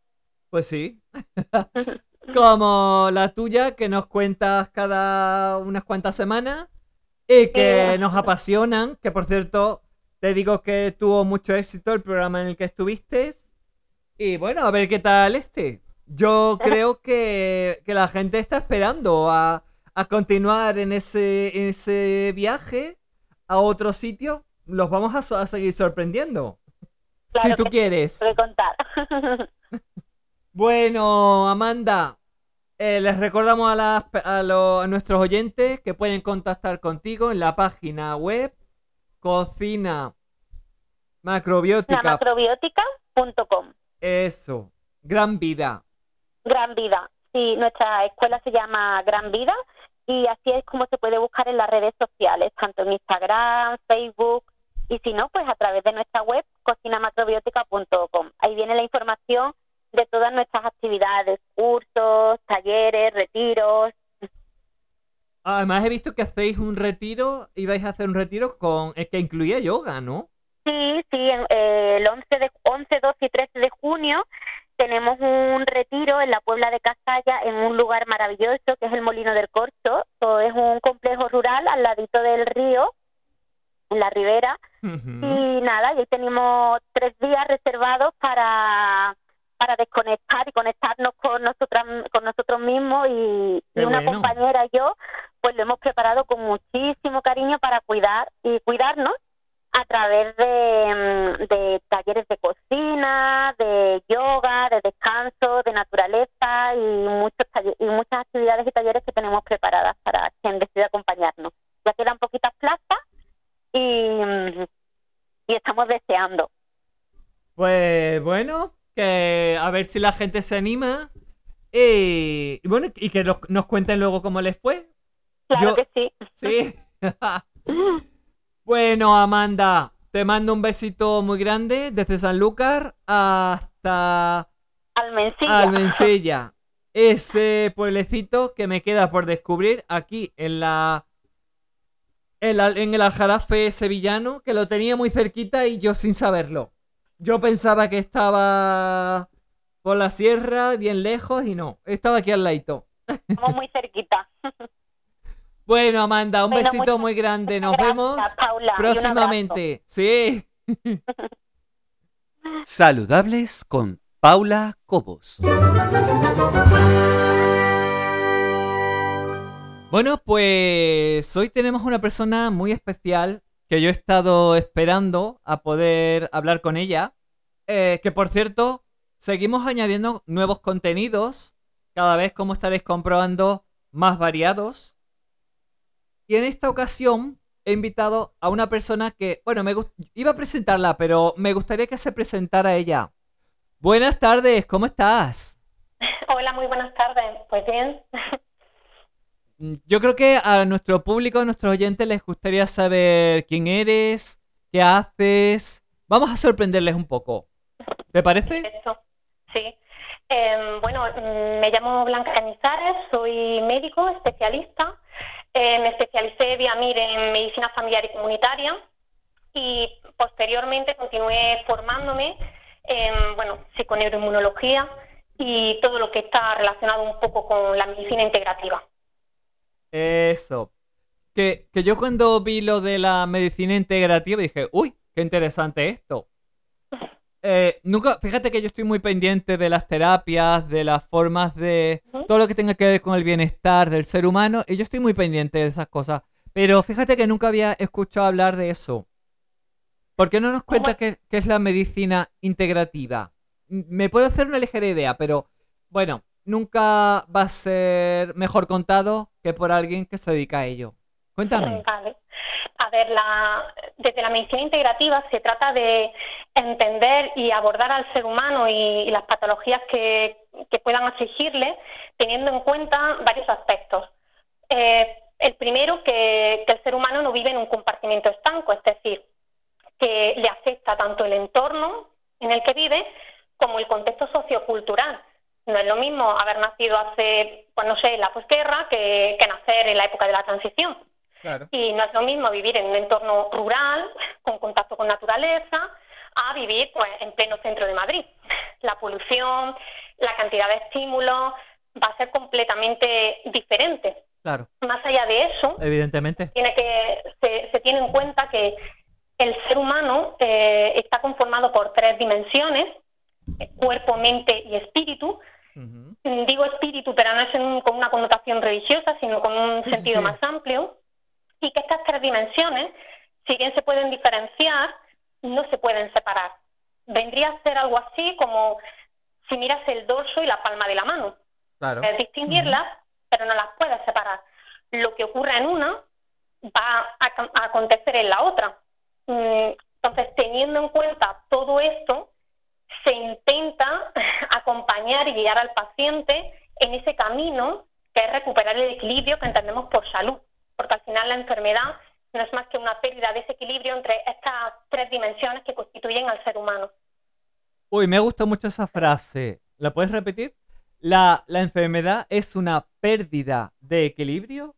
Pues sí. Como la tuya que nos cuentas cada unas cuantas semanas y que nos apasionan, que por cierto te digo que tuvo mucho éxito el programa en el que estuviste Y bueno, a ver qué tal este. Yo creo que, que la gente está esperando a, a continuar en ese, en ese viaje a otro sitio. Los vamos a, a seguir sorprendiendo. Claro si tú quieres. contar. Bueno, Amanda, eh, les recordamos a, las a, lo- a nuestros oyentes que pueden contactar contigo en la página web cocina La macrobiótica. macrobiótica.com. Eso, gran vida. Gran Vida. Sí, nuestra escuela se llama Gran Vida y así es como se puede buscar en las redes sociales, tanto en Instagram, Facebook y si no, pues a través de nuestra web cocinamacrobiótica.com. Ahí viene la información de todas nuestras actividades, cursos, talleres, retiros. Además he visto que hacéis un retiro y vais a hacer un retiro con es que incluía yoga, ¿no? Sí, sí, eh, el 11, de, 11, 12 y 13 de junio tenemos un retiro en la Puebla de Castalla, en un lugar maravilloso que es el Molino del Corcho. Todo es un complejo rural al ladito del río, en la ribera. Y nada, y ahí tenemos tres días reservados para, para desconectar y conectarnos con nosotras, con nosotros mismos y, y una bueno. compañera y yo, pues lo hemos preparado con muchísimo cariño para cuidar y cuidarnos a través de, mm, de talleres de cocina, de yoga, de descanso, de naturaleza y muchos y muchas actividades y talleres que tenemos preparadas para quien decida acompañarnos. Ya quedan poquitas plazas y, mm, y estamos deseando. Pues bueno, que a ver si la gente se anima. Y, y bueno, y que nos, nos cuenten luego cómo les fue. Claro Yo- que sí. Sí. bueno, Amanda, te mando un besito muy grande desde Sanlúcar hasta Almencilla. Almencilla. Ese pueblecito que me queda por descubrir aquí en la en, la- en el Aljarafe sevillano, que lo tenía muy cerquita y yo sin saberlo. Yo pensaba que estaba por la sierra, bien lejos, y no, estaba aquí al ladito. Estamos muy cerquita. Bueno, Amanda, un Bueno, besito muchas- muy grande. Nos Gracias, vemos Paula, próximamente. Sí. Saludables con Paula Cobos. Bueno, pues hoy tenemos una persona muy especial que yo he estado esperando a poder hablar con ella. Eh, que por cierto, seguimos añadiendo nuevos contenidos, cada vez como estaréis comprobando, más variados. Y en esta ocasión he invitado a una persona que, bueno, me iba a presentarla, pero me gustaría que se presentara ella. Buenas tardes, ¿cómo estás? Hola, muy buenas tardes. Pues bien, Yo creo que a nuestro público, a nuestros oyentes les gustaría saber quién eres, qué haces. Vamos a sorprenderles un poco. ¿Te parece? Sí. Em, bueno, mm, me llamo Blanca Cañizares, soy médico especialista. Eh, me especialicé vía en medicina familiar y comunitaria y posteriormente continué formándome en bueno, psiconeuroinmunología y todo lo que está relacionado un poco con la medicina integrativa. Eso. Que, que yo cuando vi lo de la medicina integrativa dije, uy, qué interesante esto. Eh, nunca, fíjate que yo estoy muy pendiente de las terapias, de las formas de todo lo que tenga que ver con el bienestar del ser humano, y yo estoy muy pendiente de esas cosas. Pero fíjate que nunca había escuchado hablar de eso. ¿Por qué no nos cuenta qué, qué es la medicina integrativa? Me puedo hacer una ligera idea, pero bueno, nunca va a ser mejor contado que por alguien que se dedica a ello. Cuéntame. A ver, la- desde la medicina integrativa se trata de entender y abordar al ser humano y, las patologías que, que puedan afligirle, teniendo en cuenta varios aspectos. Eh, el primero, que, que el ser humano no vive en un compartimiento estanco, es decir, que le afecta tanto el entorno en el que vive como el contexto sociocultural. No es lo mismo haber nacido hace, pues no sé, en la posguerra que, que nacer en la época de la transición. Claro. Y no es lo mismo vivir en un entorno rural, con contacto con naturaleza, a vivir pues, en pleno centro de Madrid. La polución, la cantidad de estímulos va a ser completamente diferente. Claro, Más allá de eso, evidentemente. tiene que, se, se tiene en cuenta que el ser humano eh, está conformado por tres dimensiones. cuerpo, mente y espíritu. Mm, digo espíritu, pero no es con una connotación religiosa, sino con un sentido más amplio. Y que estas tres dimensiones, si bien se pueden diferenciar, no se pueden separar. Vendría a ser algo así como si miras el dorso y la palma de la mano. Claro. Es distinguirlas, pero no las puedes separar. Lo que ocurre en una va a, acontecer en la otra. Mm, entonces, teniendo en cuenta todo esto, se intenta acompañar y guiar al paciente en ese camino que es recuperar el equilibrio que entendemos por salud, porque al final la enfermedad no es más que una pérdida de ese equilibrio entre estas tres dimensiones que constituyen al ser humano. Uy, me gusta mucho esa frase. ¿La puedes repetir? La, la enfermedad es una pérdida de equilibrio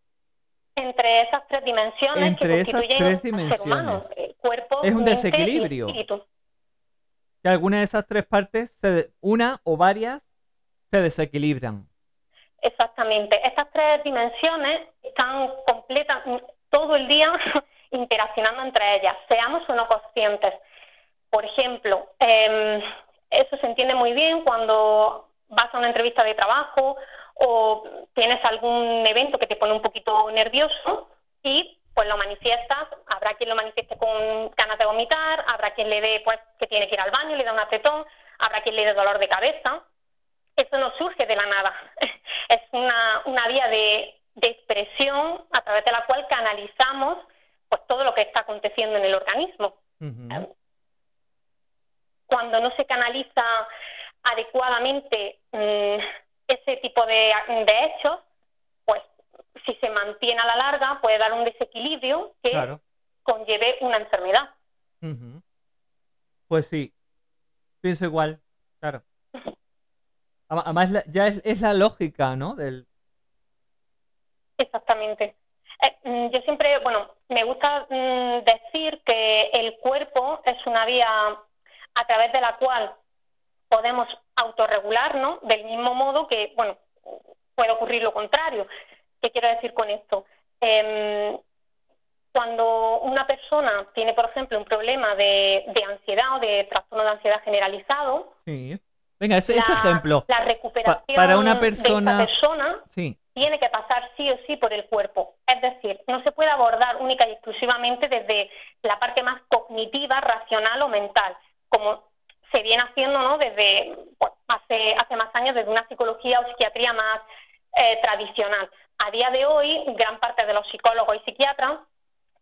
entre esas tres dimensiones entre que constituyen esas tres dimensiones. Ser humano, cuerpo, es un desequilibrio. Que alguna de esas tres partes, una o varias, se desequilibran. Exactamente. Estas tres dimensiones están completas todo el día interaccionando entre ellas, seamos o no conscientes. Por ejemplo, em, eso se entiende muy bien cuando vas a una entrevista de trabajo o tienes algún evento que te pone un poquito nervioso y pues lo manifiestas, habrá quien lo manifieste con ganas de vomitar, habrá quien le dé pues que tiene que ir al baño, le da un apretón, habrá quien le dé dolor de cabeza. Eso no surge de la nada, es una, una vía de, expresión a través de la cual canalizamos pues todo lo que está aconteciendo en el organismo. Cuando no se canaliza adecuadamente mm, ese tipo de, hechos, si se mantiene a la larga puede dar un desequilibrio que conlleve una enfermedad. Pues sí, pienso igual, claro. Además, ya es, la lógica, ¿no? Del... Exactamente. Eh, mm, yo siempre, bueno, me gusta mm, decir que el cuerpo es una vía a través de la cual podemos autorregularnos del mismo modo que, bueno, puede ocurrir lo contrario. ¿Qué quiero decir con esto? Em, cuando una persona tiene, por ejemplo, un problema de, ansiedad o de trastorno de ansiedad generalizado, sí. Venga, ese, ejemplo. La recuperación para una persona, de esa persona tiene que pasar sí o sí por el cuerpo. Es decir, no se puede abordar única y exclusivamente desde la parte más cognitiva, racional o mental, como se viene haciendo ¿no? desde hace, hace más años desde una psicología o psiquiatría más eh, tradicional. A día de hoy, gran parte de los psicólogos y psiquiatras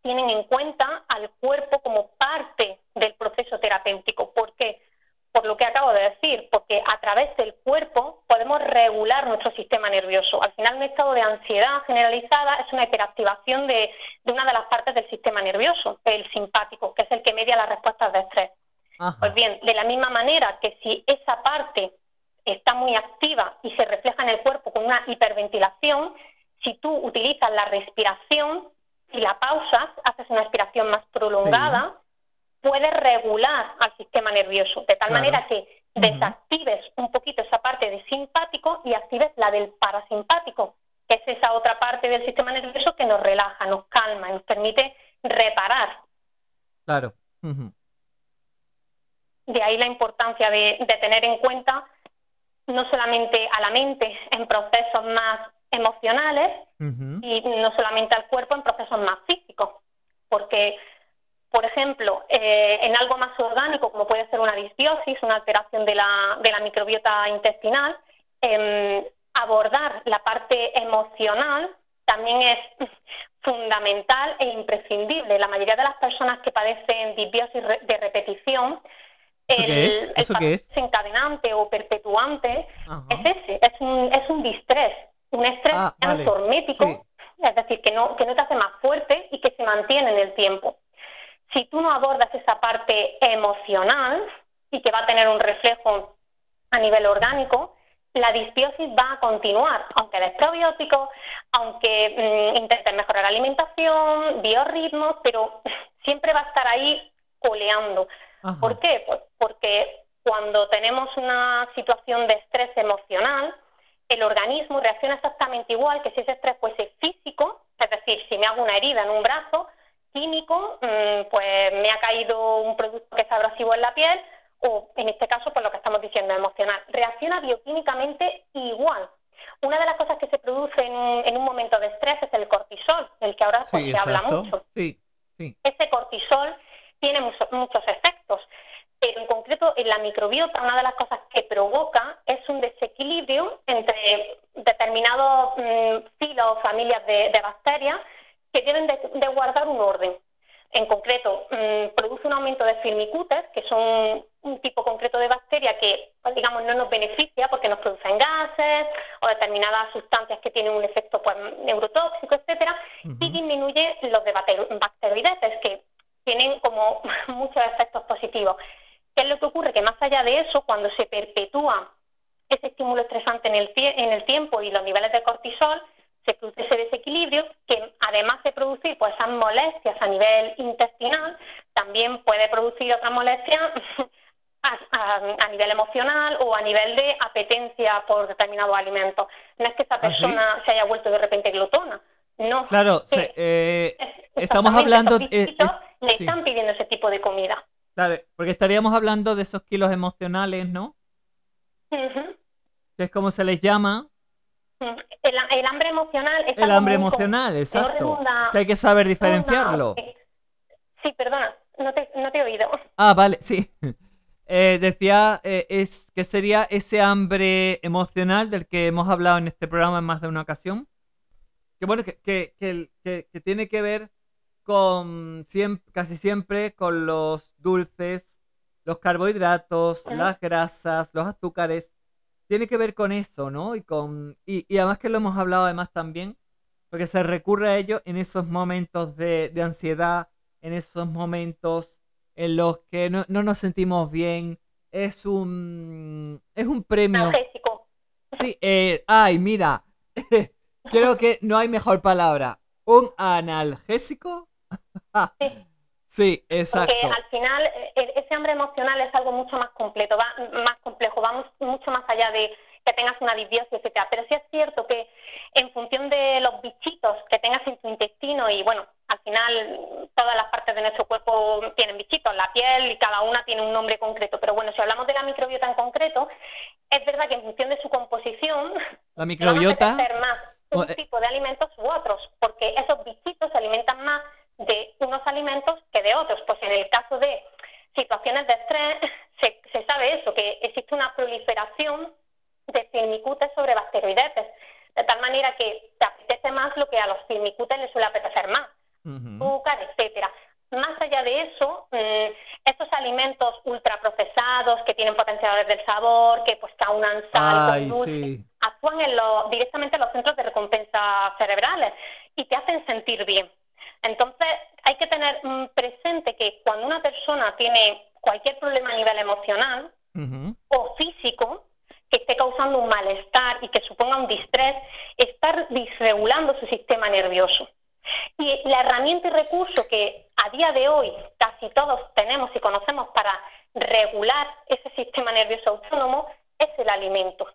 tienen en cuenta al cuerpo como parte del proceso terapéutico. ¿Por qué? Por lo que acabo de decir, porque a través del cuerpo podemos regular nuestro sistema nervioso. Al final, un estado de ansiedad generalizada es una hiperactivación de, de una de las partes del sistema nervioso, el simpático, que es el que media las respuestas de estrés. Pues bien, de la misma manera que si esa parte está muy activa y se refleja en el cuerpo con una hiperventilación, si tú utilizas la respiración y la pausas, haces una respiración más prolongada, puedes regular al sistema nervioso, de tal manera que desactives un poquito esa parte de simpático y actives la del parasimpático, que es esa otra parte del sistema nervioso que nos relaja, nos calma y nos permite reparar. Claro. De ahí la importancia de, tener en cuenta no solamente a la mente en procesos más emocionales y no solamente al cuerpo en procesos más físicos. Porque, por ejemplo, eh, en algo más orgánico, como puede ser una disbiosis, una alteración de la, de la microbiota intestinal, em, abordar la parte emocional también es fundamental e imprescindible. La mayoría de las personas que padecen disbiosis de repetición el, qué es? ¿Eso desencadenante o perpetuante es ese, es un, es un distrés, un estrés ah, es decir, que no, que no te hace más fuerte y que se mantiene en el tiempo. Si tú no abordas esa parte emocional y que va a tener un reflejo a nivel orgánico, la disbiosis va a continuar, aunque des probióticos, aunque mm, intentes mejorar la alimentación, biorritmos, pero siempre va a estar ahí coleando. ¿Por qué? Pues porque cuando tenemos una situación de estrés emocional, el organismo reacciona exactamente igual que si ese estrés fuese físico, es decir, si me hago una herida en un brazo, químico, mm, pues me ha caído un producto que es abrasivo en la piel, o en este caso, por lo que estamos diciendo, emocional. Reacciona bioquímicamente igual. Una de las cosas que se produce en, un momento de estrés es el cortisol, del que ahora pues, se habla mucho. Sí, Ese cortisol tiene muchos efectos, pero en concreto en la microbiota una de las cosas que provoca es un desequilibrio entre determinados mm, filos o familias de, bacterias que deben de guardar un orden en concreto, mm, produce un aumento de firmicutes, que son un tipo concreto de bacteria que, digamos, no nos beneficia porque nos producen gases o determinadas sustancias que tienen un efecto pues, neurotóxico, etcétera, y disminuye los de bacteroidetes, que tienen como muchos efectos positivos. ¿Qué es lo que ocurre? Que más allá de eso, cuando se perpetúa ese estímulo estresante en el, en el tiempo y los niveles de cortisol, se produce ese desequilibrio que además de producir pues esas molestias a nivel intestinal, también puede producir otras molestias a, nivel emocional o a nivel de apetencia por determinados alimentos. No es que esa ¿Ah, persona se haya vuelto de repente glotona, no. Claro, eh, estamos hablando... Eh, le están pidiendo ese tipo de comida. Claro, porque estaríamos hablando de esos kilos emocionales, ¿no? Que es como se les llama, el, hambre emocional es El hambre emocional, exacto. que hay que saber diferenciarlo. sí, perdona, no te, no te, he oído. Ah, vale, sí. Eh, decía eh, es que sería ese hambre emocional del que hemos hablado en este programa en más de una ocasión. Que bueno, que, que, que, tiene que ver con siempre, casi siempre con los dulces, los carbohidratos, las grasas, los azúcares tiene que ver con eso, ¿no? Y, con, y, además que lo hemos hablado además también, porque se recurre a ello en esos momentos de, ansiedad, en esos momentos en los que no, nos sentimos bien. Es un, es un premio. Sí, eh, ay, mira, creo que no hay mejor palabra. ¿Un analgésico? Sí, exacto. Porque al final e, ese hambre emocional es algo mucho más completo, va, más complejo, vamos mucho más allá de que tengas una disbiosis, etcétera. Pero sí es cierto que en función de los bichitos que tengas en tu intestino y bueno, al final todas las partes de nuestro cuerpo tienen bichitos, la piel y cada una tiene un nombre concreto. Pero bueno, si hablamos de la microbiota en concreto, es verdad que en función de su composición, la microbiota vamos a más un eh, tipo de alimentos u otros, porque esos bichitos se alimentan más de unos alimentos que de otros. Pues en el caso de situaciones de estrés, se, sabe eso, que existe una proliferación de firmicutes sobre bacteroidetes, de tal manera que te apetece más lo que a los firmicutes les suele apetecer más, azúcar, etcétera. Más allá de eso, mm, estos alimentos ultraprocesados que tienen potenciadores del sabor, que pues caunan sal, actúan en lo, directamente en los centros de recompensa cerebrales y te hacen sentir bien. Entonces, hay que tener mm, presente que cuando una persona tiene cualquier problema a nivel emocional o físico, que esté causando un malestar y que suponga un distrés, estar disregulando su sistema nervioso. Y la herramienta y recurso que a día de hoy casi todos tenemos y conocemos para regular ese sistema nervioso autónomo es el alimento.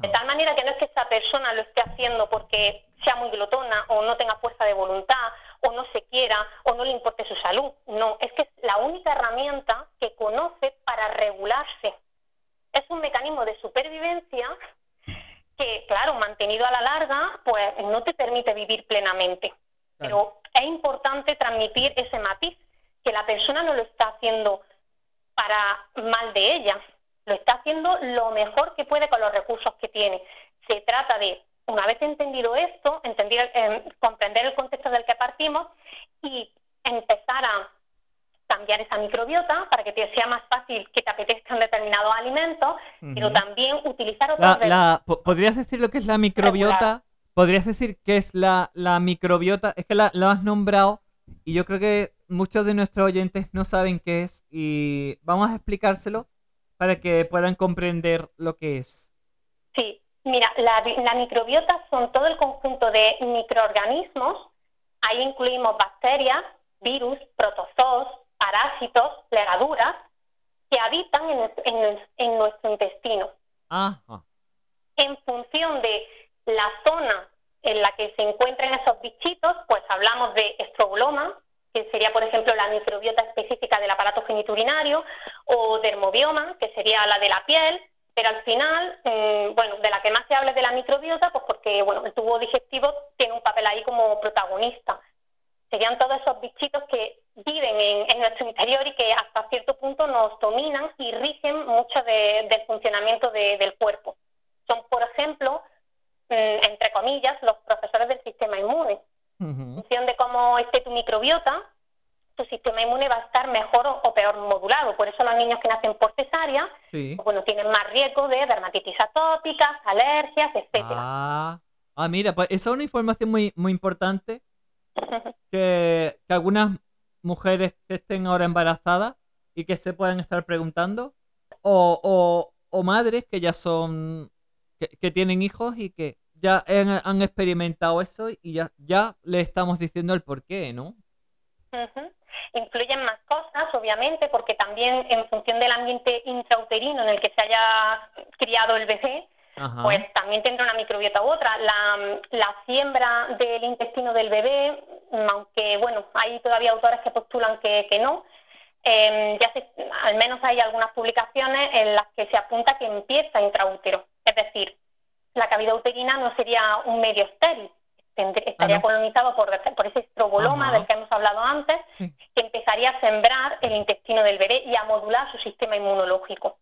De tal manera que no es que esa persona lo esté haciendo porque sea muy glotona o no tenga fuerza de voluntad o no se quiera o no le importe su salud. No, es que es la única herramienta que conoce para regularse. Es un mecanismo de supervivencia que, claro, mantenido a la larga, pues no te permite vivir plenamente. Pero es importante transmitir ese matiz, que la persona no lo está haciendo para mal de ella, lo está haciendo lo mejor que puede con los recursos que tiene. Se trata de, una vez entendido esto, entender, eh, comprender el contexto del que partimos y empezar a cambiar esa microbiota para que te sea más fácil que te apetezcan determinados alimentos, pero también utilizar otros... ¿Podrías decir lo que es la microbiota? ¿Podrías decir qué es la, la microbiota? Es que la, lo has nombrado y yo creo que muchos de nuestros oyentes no saben qué es y vamos a explicárselo para que puedan comprender lo que es. Sí, mira, la, microbiota son todo el conjunto de microorganismos, ahí incluimos bacterias, virus, protozoos, parásitos, legaduras, que habitan en, nuestro intestino. En función de la zona en la que se encuentran esos bichitos, pues hablamos de estroboloma, que sería, por ejemplo, la microbiota específica del aparato geniturinario, o dermobioma, que sería la de la piel, pero al final, mm, bueno, de la que más se habla es de la microbiota, pues porque, bueno, el tubo digestivo tiene un papel ahí como protagonista. Serían todos esos bichitos que viven en, nuestro interior y que hasta cierto punto nos dominan y rigen mucho del funcionamiento del cuerpo. Son, por ejemplo, mm, entre comillas, los profesores del sistema inmune. En función de cómo esté tu microbiota, tu sistema inmune va a estar mejor o, peor modulado. Por eso los niños que nacen por cesárea, pues, bueno, tienen más riesgo de dermatitis atópicas, alergias, etcétera. Ah, ah, mira, pues esa es una información muy, muy importante que, algunas mujeres que estén ahora embarazadas y que se puedan estar preguntando, o, o, madres que ya son, que, tienen hijos y que ya han, experimentado eso y ya, ya le estamos diciendo el por qué, ¿no? Influyen más cosas, obviamente, porque también en función del ambiente intrauterino en el que se haya criado el bebé, pues también tendrá una microbiota u otra. La, siembra del intestino del bebé, aunque bueno, hay todavía autores que postulan que, no, em, ya al menos hay algunas publicaciones en las que se apunta que empieza intraútero. Es decir, la cavidad uterina no sería un medio estéril, estaría colonizado por, por ese estroboloma del que hemos hablado antes, que empezaría a sembrar el intestino del bebé y a modular su sistema inmunológico.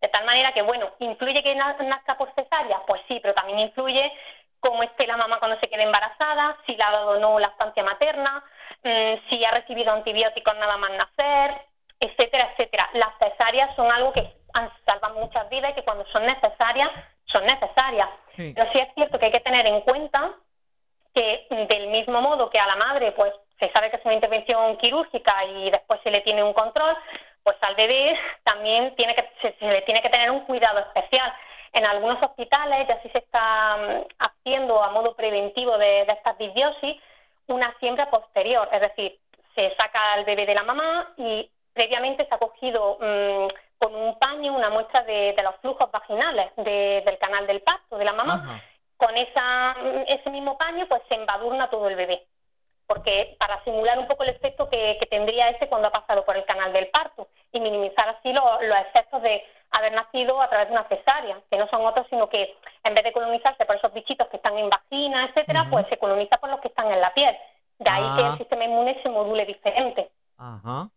De tal manera que, bueno, ¿influye que nazca por cesárea? Pues sí, pero también influye cómo esté la mamá cuando se quede embarazada, si le ha dado o no la estancia materna, mm, si ha recibido antibióticos nada más nacer, etcétera, etcétera. Las cesáreas son algo que han salvado muchas vidas y que cuando son necesarias, son necesarias. Pero sí es cierto que hay que tener en cuenta que del mismo modo que a la madre, pues se sabe que es una intervención quirúrgica y después se le tiene un control, pues al bebé también tiene que, se, le tiene que tener un cuidado especial. En algunos hospitales ya sí se está mm, haciendo a modo preventivo de, de esta disbiosis una siembra posterior, es decir, se saca al bebé de la mamá y previamente se ha cogido mm, con un paño una muestra de, los flujos vaginales del canal del parto de la mamá. Con esa, ese mismo paño pues se embadurna todo el bebé porque para simular un poco el efecto que, tendría ese cuando ha pasado por el canal del parto y minimizar así los efectos de haber nacido a través de una cesárea, que no son otros, sino que en vez de colonizarse por esos bichitos que están en vagina, etcétera, pues se coloniza por los que están en la piel. De ahí que el ah. sistema inmune se module diferente. Ajá.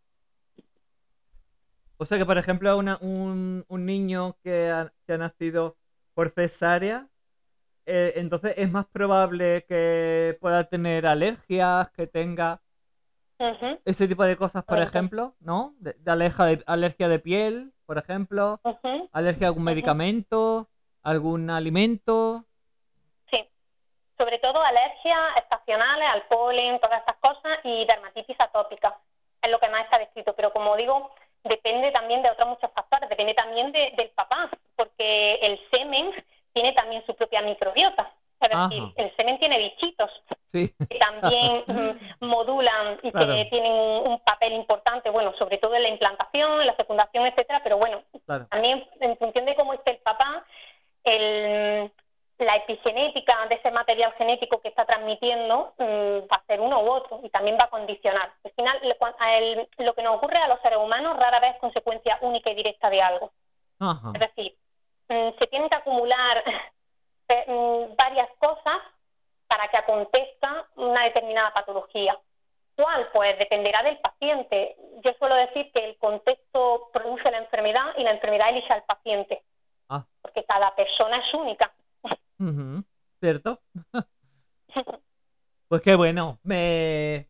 O sea que, por ejemplo, un, niño que ha, que ha nacido por cesárea, eh, entonces es más probable que pueda tener alergias, que tenga ese tipo de cosas, por ejemplo, ¿no? De, de, alergia de piel, por ejemplo, alergia a algún medicamento, algún alimento. Sí, sobre todo alergias estacionales al polen, todas estas cosas, y dermatitis atópica, es lo que más está descrito, pero como digo, depende también de otros muchos factores, depende también del papá, porque el semen tiene también su propia microbiota. Es decir, el semen tiene bichitos que también mm, modulan y que tienen un, papel importante, bueno, sobre todo en la implantación, en la fecundación, etcétera, pero bueno, también en función de cómo esté el papá, el, la epigenética de ese material genético que está transmitiendo mm, va a ser uno u otro y también va a condicionar. Al final, lo que nos ocurre a los seres humanos rara vez es consecuencia única y directa de algo. Es decir, se tienen que acumular eh, mm, varias cosas para que acontezca una determinada patología. ¿Cuál? Pues dependerá del paciente. Yo suelo decir que el contexto produce la enfermedad y la enfermedad elige al paciente. Ah. Porque cada persona es única. ¿Cierto? pues qué bueno. Me...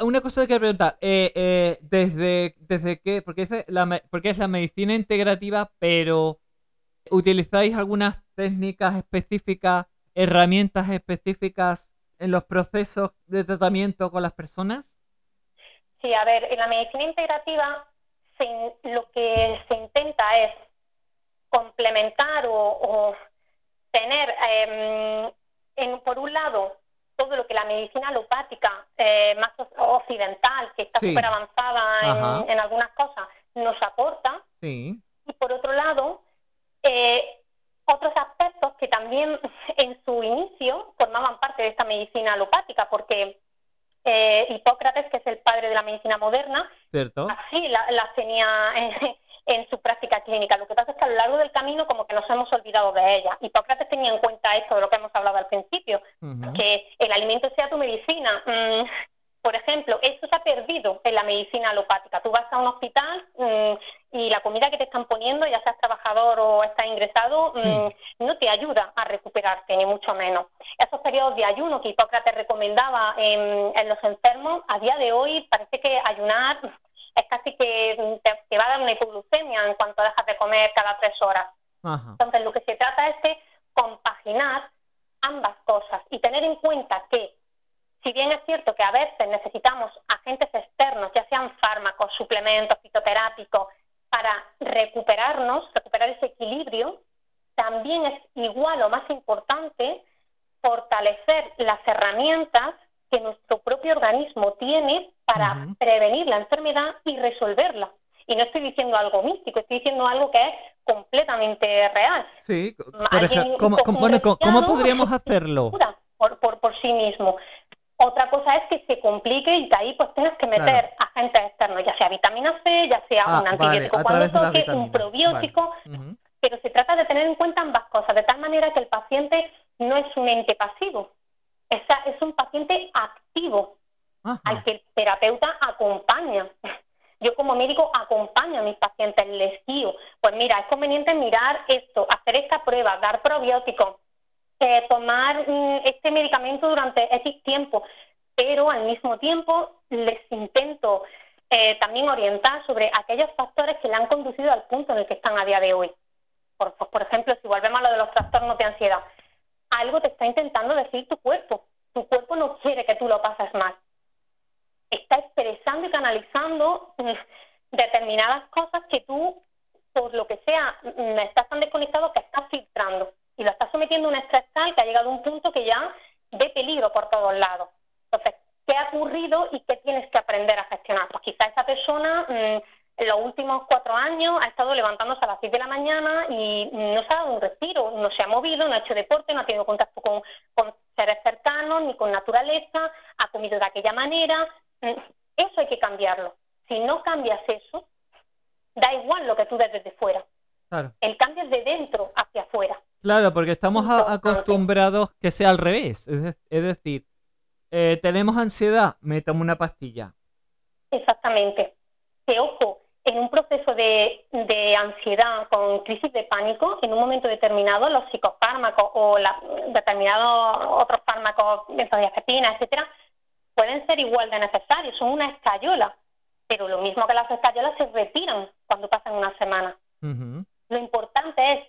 Una cosa que quiero preguntar. Eh, eh, ¿desde, ¿Desde qué? Porque es, la, porque es la medicina integrativa, pero ¿Utilizáis algunas técnicas específicas, herramientas específicas en los procesos de tratamiento con las personas? Sí, a ver, en la medicina integrativa lo que se intenta es complementar o, tener, em, en, por un lado, todo lo que la medicina alopática eh, más occidental, que está súper avanzada en, en, algunas cosas, nos aporta. Sí. Y por otro lado, eh, otros aspectos que también en su inicio formaban parte de esta medicina alopática, porque eh, Hipócrates, que es el padre de la medicina moderna, ¿Cierto? así las tenía en su práctica clínica. Lo que pasa es que a lo largo del camino como que nos hemos olvidado de ella. Hipócrates tenía en cuenta esto de lo que hemos hablado al principio, que el alimento sea tu medicina. Mm, por ejemplo, eso se ha perdido en la medicina alopática. Tú vas a un hospital mm, y la comida que te están poniendo, ya seas trabajador o estás ingresado, mm, no te ayuda a recuperarte, ni mucho menos. Esos periodos de ayuno que Hipócrates recomendaba en, los enfermos, a día de hoy parece que ayunar es casi que te, va a dar una hipoglucemia en cuanto dejas de comer cada tres horas. Entonces, lo que se trata es de compaginar ambas cosas y tener en cuenta que si bien es cierto que a veces necesitamos agentes externos, ya sean fármacos, suplementos, fitoterápicos, para recuperarnos, recuperar ese equilibrio, también es igual o más importante fortalecer las herramientas que nuestro propio organismo tiene para prevenir la enfermedad y resolverla. Y no estoy diciendo algo místico, estoy diciendo algo que es completamente real. Sí, ¿cómo, ¿cómo, podríamos hacerlo? Por, por, por sí mismo. Otra cosa es que se complique y que ahí pues tengas que meter agentes externos, ya sea vitamina C, ya sea ah, un antibiótico cuando toque, un probiótico, pero se trata de tener en cuenta ambas cosas, de tal manera que el paciente no es un ente pasivo, es, es un paciente activo al que el terapeuta acompaña. Yo como médico acompaño a mis pacientes, les digo, pues mira, es conveniente mirar esto, hacer esta prueba, dar probióticos, eh, tomar mm, este medicamento durante X tiempo, pero al mismo tiempo les intento eh, también orientar sobre aquellos factores que le han conducido al punto en el que están a día de hoy. Por, pues, por ejemplo, si volvemos a lo de los trastornos de ansiedad, algo te está intentando decir tu cuerpo. Tu cuerpo no quiere que tú lo pases mal. Está expresando y canalizando mm, determinadas cosas que tú, por lo que sea, mm, estás tan desconectado que estás filtrando y lo está sometiendo a un estrés tal que ha llegado a un punto que ya ve peligro por todos lados. Entonces, ¿qué ha ocurrido y qué tienes que aprender a gestionar? Pues quizá esa persona mm, en los últimos cuatro años ha estado levantándose a las seis de la mañana y no se ha dado un respiro, no se ha movido, no ha hecho deporte, no ha tenido contacto con, con seres cercanos ni con naturaleza, ha comido de aquella manera. Mm, eso hay que cambiarlo. Si no cambias eso, da igual lo que tú des desde fuera. El cambio es de dentro hacia afuera. Claro, porque estamos acostumbrados que sea al revés. Es, decir, eh, tenemos ansiedad, me tomo una pastilla. Exactamente. Que ojo, en un proceso de, ansiedad con crisis de pánico, en un momento determinado, los psicofármacos o determinados otros fármacos, benzodiazepinas, etcétera, pueden ser igual de necesarios. Son una escayola, pero lo mismo que las escayolas se retiran cuando pasan una semana. Lo importante es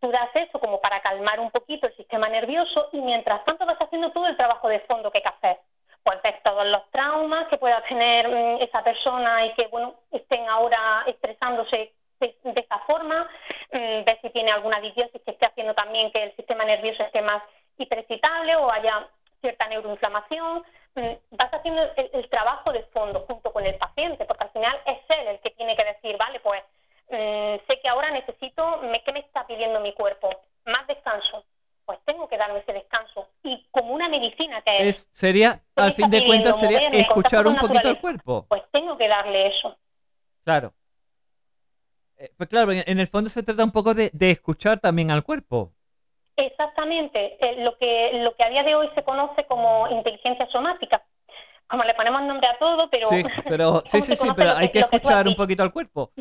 tú das eso como para calmar un poquito el sistema nervioso y mientras tanto vas haciendo todo el trabajo de fondo que hay que hacer. Pues ver todos los traumas que pueda tener mm, esa persona y que bueno estén ahora expresándose de, esa forma, mm, ver si tiene alguna disbiosis que esté haciendo también que el sistema nervioso esté más hiperexcitable o haya cierta neuroinflamación. Mm, vas haciendo el trabajo de fondo junto con el paciente, porque al final es él el que tiene que decir, vale, pues Mm, sé que ahora necesito, ¿qué me está pidiendo mi cuerpo? Más descanso. Pues tengo que darme ese descanso. Y como una medicina que es... sería, al fin de cuentas, sería escuchar un poquito al cuerpo. Pues tengo que darle eso. Claro. Eh, pues claro, en el fondo se trata un poco de, escuchar también al cuerpo. Exactamente, eh, lo, que, lo que a día de hoy se conoce como inteligencia somática. Como le ponemos nombre a todo, pero... Sí, pero, sí, sí, sí, pero hay que escuchar un poquito al cuerpo.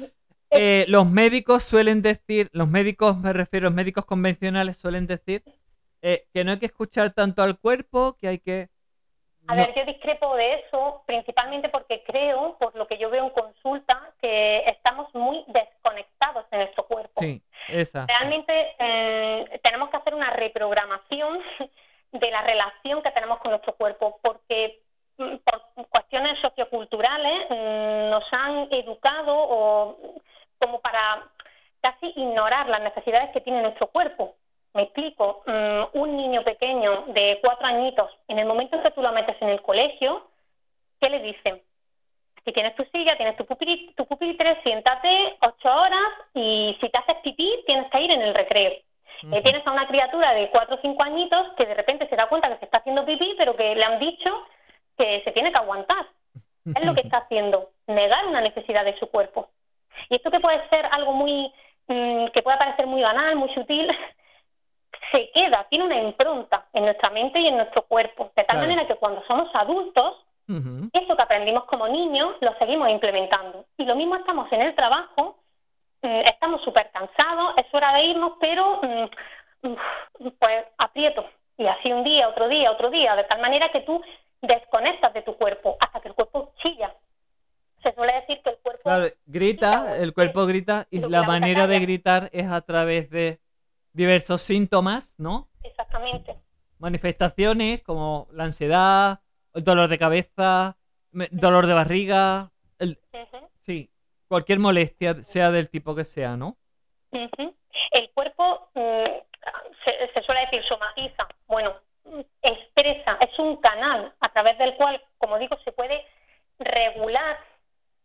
Eh, los médicos suelen decir, los médicos, me refiero, los médicos convencionales suelen decir eh, que no hay que escuchar tanto al cuerpo, que hay que... A ver, yo discrepo de eso, principalmente porque creo, por lo que yo veo en consulta, que estamos muy desconectados de nuestro cuerpo. Sí, esa. Realmente eh, tenemos que hacer una reprogramación de la relación que tenemos con nuestro cuerpo, porque mm, por cuestiones socioculturales mm, nos han educado o como para casi ignorar las necesidades que tiene nuestro cuerpo. Me explico, mm, un niño pequeño de cuatro añitos, en el momento en que tú lo metes en el colegio, ¿qué le dicen? Si tienes tu silla, tienes tu pupitre, tu pupitre siéntate ocho horas y si te haces pipí, tienes que ir en el recreo. Eh, tienes a una criatura de cuatro o cinco añitos que de repente se da cuenta que se está haciendo pipí, pero que le han dicho que se tiene que aguantar. Es lo que está haciendo, negar una necesidad de su cuerpo. Y esto que puede ser algo muy, mm, que puede parecer muy banal, muy sutil, se queda, tiene una impronta en nuestra mente y en nuestro cuerpo, de tal Claro. manera que cuando somos adultos, Ujú. eso que aprendimos como niños lo seguimos implementando. Y lo mismo estamos en el trabajo, mm, estamos súper cansados, es hora de irnos, pero mm, pues aprieto. Y así un día, otro día, otro día, de tal manera que tú desconectas de tu cuerpo hasta que el cuerpo chilla. Se suele decir que el cuerpo... Claro, grita, el cuerpo grita y la manera de gritar es a través de diversos síntomas, ¿no? Exactamente. Manifestaciones como la ansiedad, el dolor de cabeza, dolor de barriga, el, sí, cualquier molestia, sea del tipo que sea, ¿no? El cuerpo mm, se, se suele decir somatiza, bueno, expresa, es un canal a través del cual, como digo, se puede regular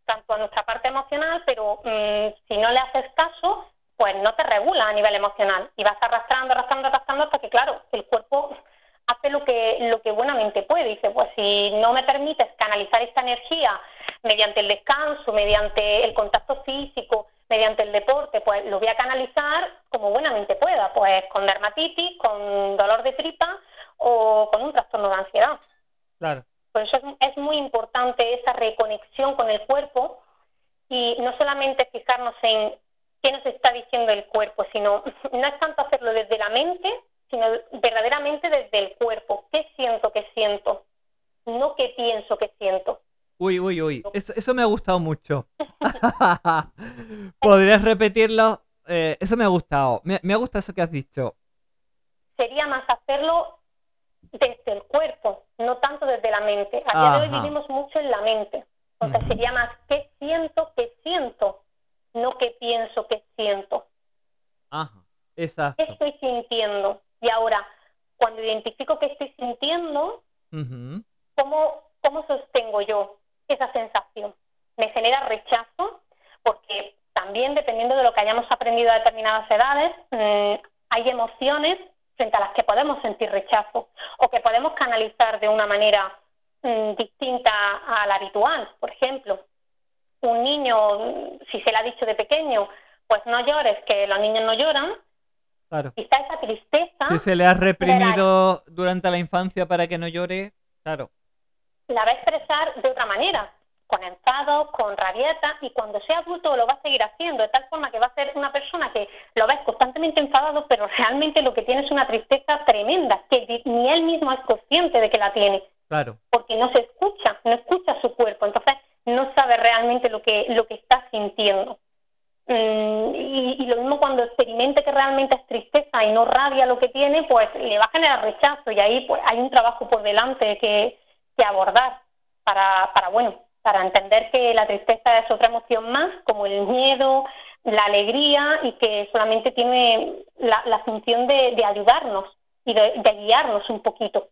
tanto a nuestra parte emocional, pero mm, si no le haces caso, pues no te regula a nivel emocional y vas arrastrando, arrastrando, arrastrando hasta que, claro, el cuerpo hace lo que, lo que buenamente puede. Dice, pues si no me permites canalizar esta energía mediante el descanso, mediante el contacto físico, mediante el deporte, pues lo voy a canalizar como buenamente pueda, pues con dermatitis, con dolor de tripa o con un trastorno de ansiedad. Claro. Por eso es, muy importante esa reconexión con el cuerpo y no solamente fijarnos en qué nos está diciendo el cuerpo, sino no es tanto hacerlo desde la mente, sino verdaderamente desde el cuerpo. ¿Qué siento que siento? No qué pienso que siento. Uy, uy, uy. Eso, eso me ha gustado mucho. ¿Podrías repetirlo? Eh, eso me ha gustado. Me, me ha gustado eso que has dicho. Sería más hacerlo desde el cuerpo, no tanto desde la mente. A día de hoy vivimos mucho en la mente. Entonces Ujú. sería más qué siento que siento, no qué pienso que siento. Ajá. ¿Qué Exacto. estoy sintiendo? Y ahora, cuando identifico qué estoy sintiendo, Ujú. ¿cómo, cómo sostengo yo esa sensación? ¿Me genera rechazo? Porque también, dependiendo de lo que hayamos aprendido a determinadas edades, mm, hay emociones frente a las que podemos sentir rechazo o que podemos canalizar de una manera mm, distinta a la habitual. Por ejemplo, un niño, si se le ha dicho de pequeño, pues no llores, que los niños no lloran, Claro. quizá esa tristeza Si se le ha reprimido durante la infancia para que no llore, claro. la va a expresar de otra manera, con enfado, con rabieta, y cuando sea adulto lo va a seguir haciendo, de tal forma que va a ser una persona que lo ves constantemente enfadado, pero realmente lo que tiene es una tristeza tremenda, que ni él mismo es consciente de que la tiene, Claro. porque no se escucha, no escucha su cuerpo, entonces no sabe realmente lo que, lo que está sintiendo. Mm, y, y lo mismo cuando experimente que realmente es tristeza y no rabia lo que tiene, pues le va a generar rechazo y ahí pues hay un trabajo por delante que, que abordar para, para, bueno, para entender que la tristeza es otra emoción más, como el miedo, la alegría y que solamente tiene la, la función de, ayudarnos y de, de guiarnos un poquito.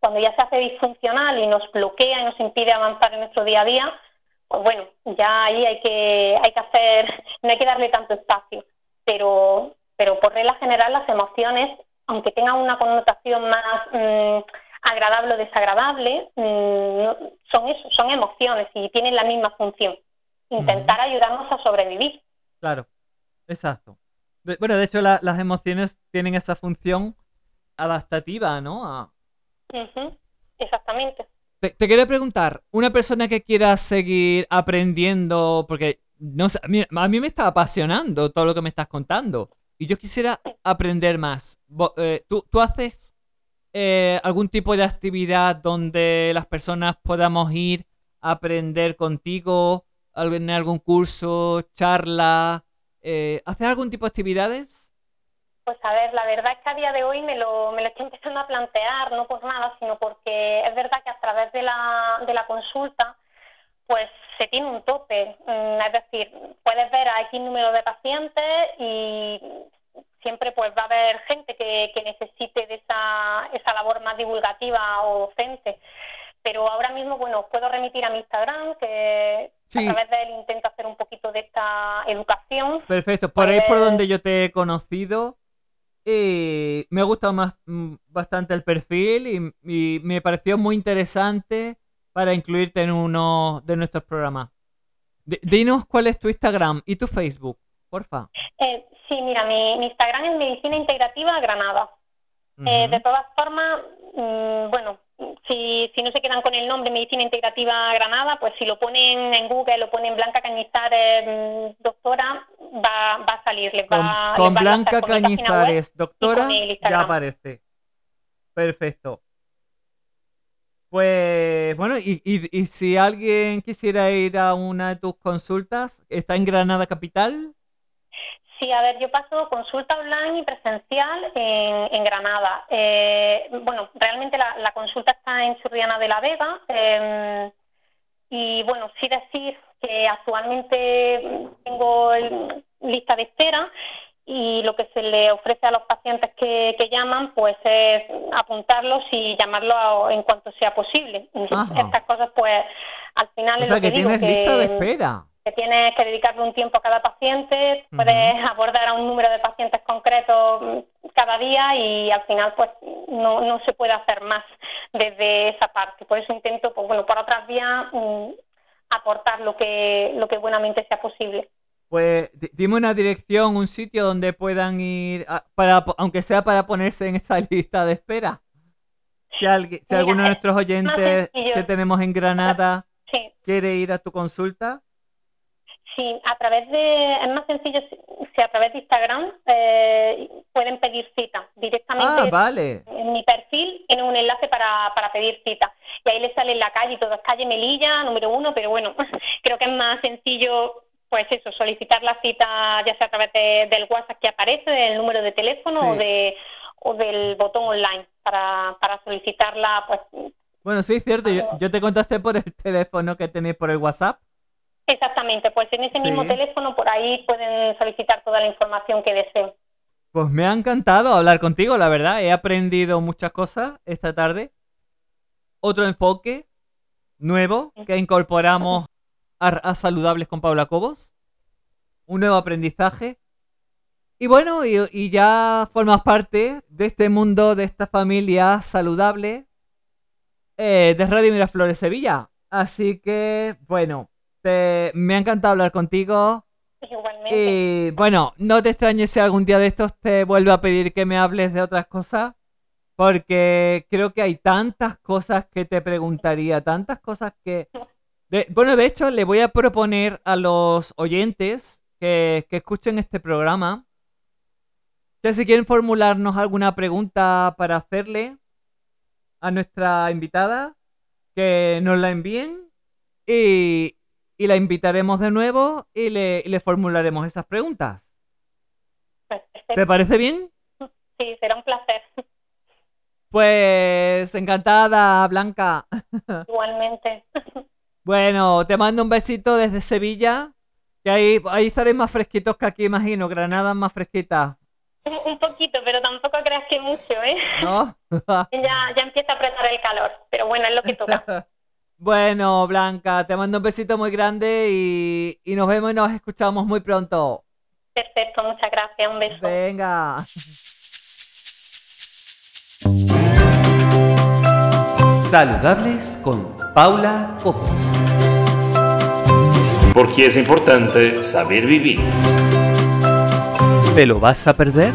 Cuando ya se hace disfuncional y nos bloquea y nos impide avanzar en nuestro día a día, pues bueno, ya ahí hay que, hay que hacer, no hay que darle tanto espacio. Pero, pero por regla general las emociones, aunque tengan una connotación más mm, agradable o desagradable, mm, son eso, son emociones y tienen la misma función. Intentar ayudarnos a sobrevivir. Claro. Exacto. Bueno, de hecho, la- las emociones tienen esa función adaptativa, ¿no? A- Exactamente. Te, te quería preguntar, una persona que quiera seguir aprendiendo, porque no sé, a mí, a mí me está apasionando todo lo que me estás contando y yo quisiera aprender más. Eh, ¿tú, tú haces eh, algún tipo de actividad donde las personas podamos ir a aprender contigo, en algún curso, charla? Eh, ¿Haces algún tipo de actividades? Pues a ver, la verdad es que a día de hoy me lo, me lo estoy empezando a plantear, no por nada, sino porque es verdad que a través de la, de la consulta, pues se tiene un tope. Mm, Es decir, puedes ver a X número de pacientes y siempre pues va a haber gente que, que necesite de esa, esa labor más divulgativa o docente. Pero ahora mismo, bueno, os puedo remitir a mi Instagram, que Sí. a través de él intento hacer un poquito de esta educación. Perfecto, por ahí es por Pues- donde yo te he conocido. Y me ha gustado más, mm, bastante el perfil y, y me pareció muy interesante para incluirte en uno de nuestros programas. D- dinos cuál es tu Instagram y tu Facebook, porfa. Eh, sí, mira, mi, mi Instagram es Medicina Integrativa Granada. Eh, de todas formas, mm, bueno, si, si no se quedan con el nombre Medicina Integrativa Granada, pues si lo ponen en Google, lo ponen Blanca Cañizares, mm, doctora, va, va a salir. Les Con, va, con les va a Blanca con. Cañizares, doctora, ya aparece. Perfecto. Pues bueno, y, y- y si alguien quisiera ir a una de tus consultas, ¿está en Granada Capital? Sí, a ver, yo paso consulta online y presencial en, en Granada. Eh, bueno, realmente la, la consulta está en Churriana de la Vega. eh, y bueno, sí decir que actualmente tengo el- lista de espera y lo que se le ofrece a los pacientes que, que llaman pues es apuntarlos y llamarlos a- en cuanto sea posible. Ajá. Estas cosas pues al final O es sea lo que que, digo, tienes lista de espera. Que tienes que dedicarle un tiempo a cada paciente, puedes abordar a un número de pacientes concretos mm, cada día y al final pues no, no se puede hacer más desde esa parte. Por eso intento, pues bueno, por otras vías mm, aportar lo que, lo que buenamente sea posible. Pues di- dime una dirección, un sitio donde puedan ir, a- para, aunque sea para ponerse en esa lista de espera. Si, alguien, si Mira, alguno de es nuestros oyentes que tenemos en Granada Sí, quiere ir a tu consulta, sí, a través de, es más sencillo si, a través de Instagram eh, pueden pedir cita directamente. ah, vale. en mi perfil tiene un enlace para, para pedir cita. Y ahí le sale en la calle todo, es calle Melilla, número uno, pero bueno, creo que es más sencillo, pues eso, solicitar la cita ya sea a través de- del WhatsApp que aparece, del número de teléfono Sí. o, de, o del botón online para, para solicitarla, pues Bueno, sí, es cierto. Yo, yo te contacté por el teléfono que tenéis por el WhatsApp. Exactamente, pues en ese mismo teléfono por ahí pueden solicitar toda la información que deseen. Pues me ha encantado hablar contigo, la verdad. He aprendido muchas cosas esta tarde. Otro enfoque nuevo que incorporamos a, a Saludables con Paula Cobos. Un nuevo aprendizaje. Y bueno, y, y ya formas parte de este mundo, de esta familia saludable eh, de Radio Miraflores Sevilla. Así que, bueno, te- me ha encantado hablar contigo. Igualmente. Y bueno, no te extrañes si algún día de estos te vuelvo a pedir que me hables de otras cosas, porque creo que hay tantas cosas que te preguntaría, tantas cosas que... de- bueno, de hecho, le voy a proponer a los oyentes que, que escuchen este programa que si quieren formularnos alguna pregunta para hacerle a nuestra invitada, que nos la envíen y, y la invitaremos de nuevo y le, y le formularemos esas preguntas. ¿Te parece bien? Sí, será un placer. Pues encantada, Blanca. Igualmente. Bueno, te mando un besito desde Sevilla. Que ahí, ahí estaréis más fresquitos que aquí, imagino. Granada más fresquita, un poquito, pero tampoco creas que mucho, ¿eh? ¿no? Ya, ya empieza a apretar el calor, pero bueno, es lo que toca. bueno, Blanca, te mando un besito muy grande y, y nos vemos y nos escuchamos muy pronto. Perfecto, muchas gracias, un beso. Venga. Saludables con Paula Copos. Porque es importante saber vivir. ¿Te lo vas a perder?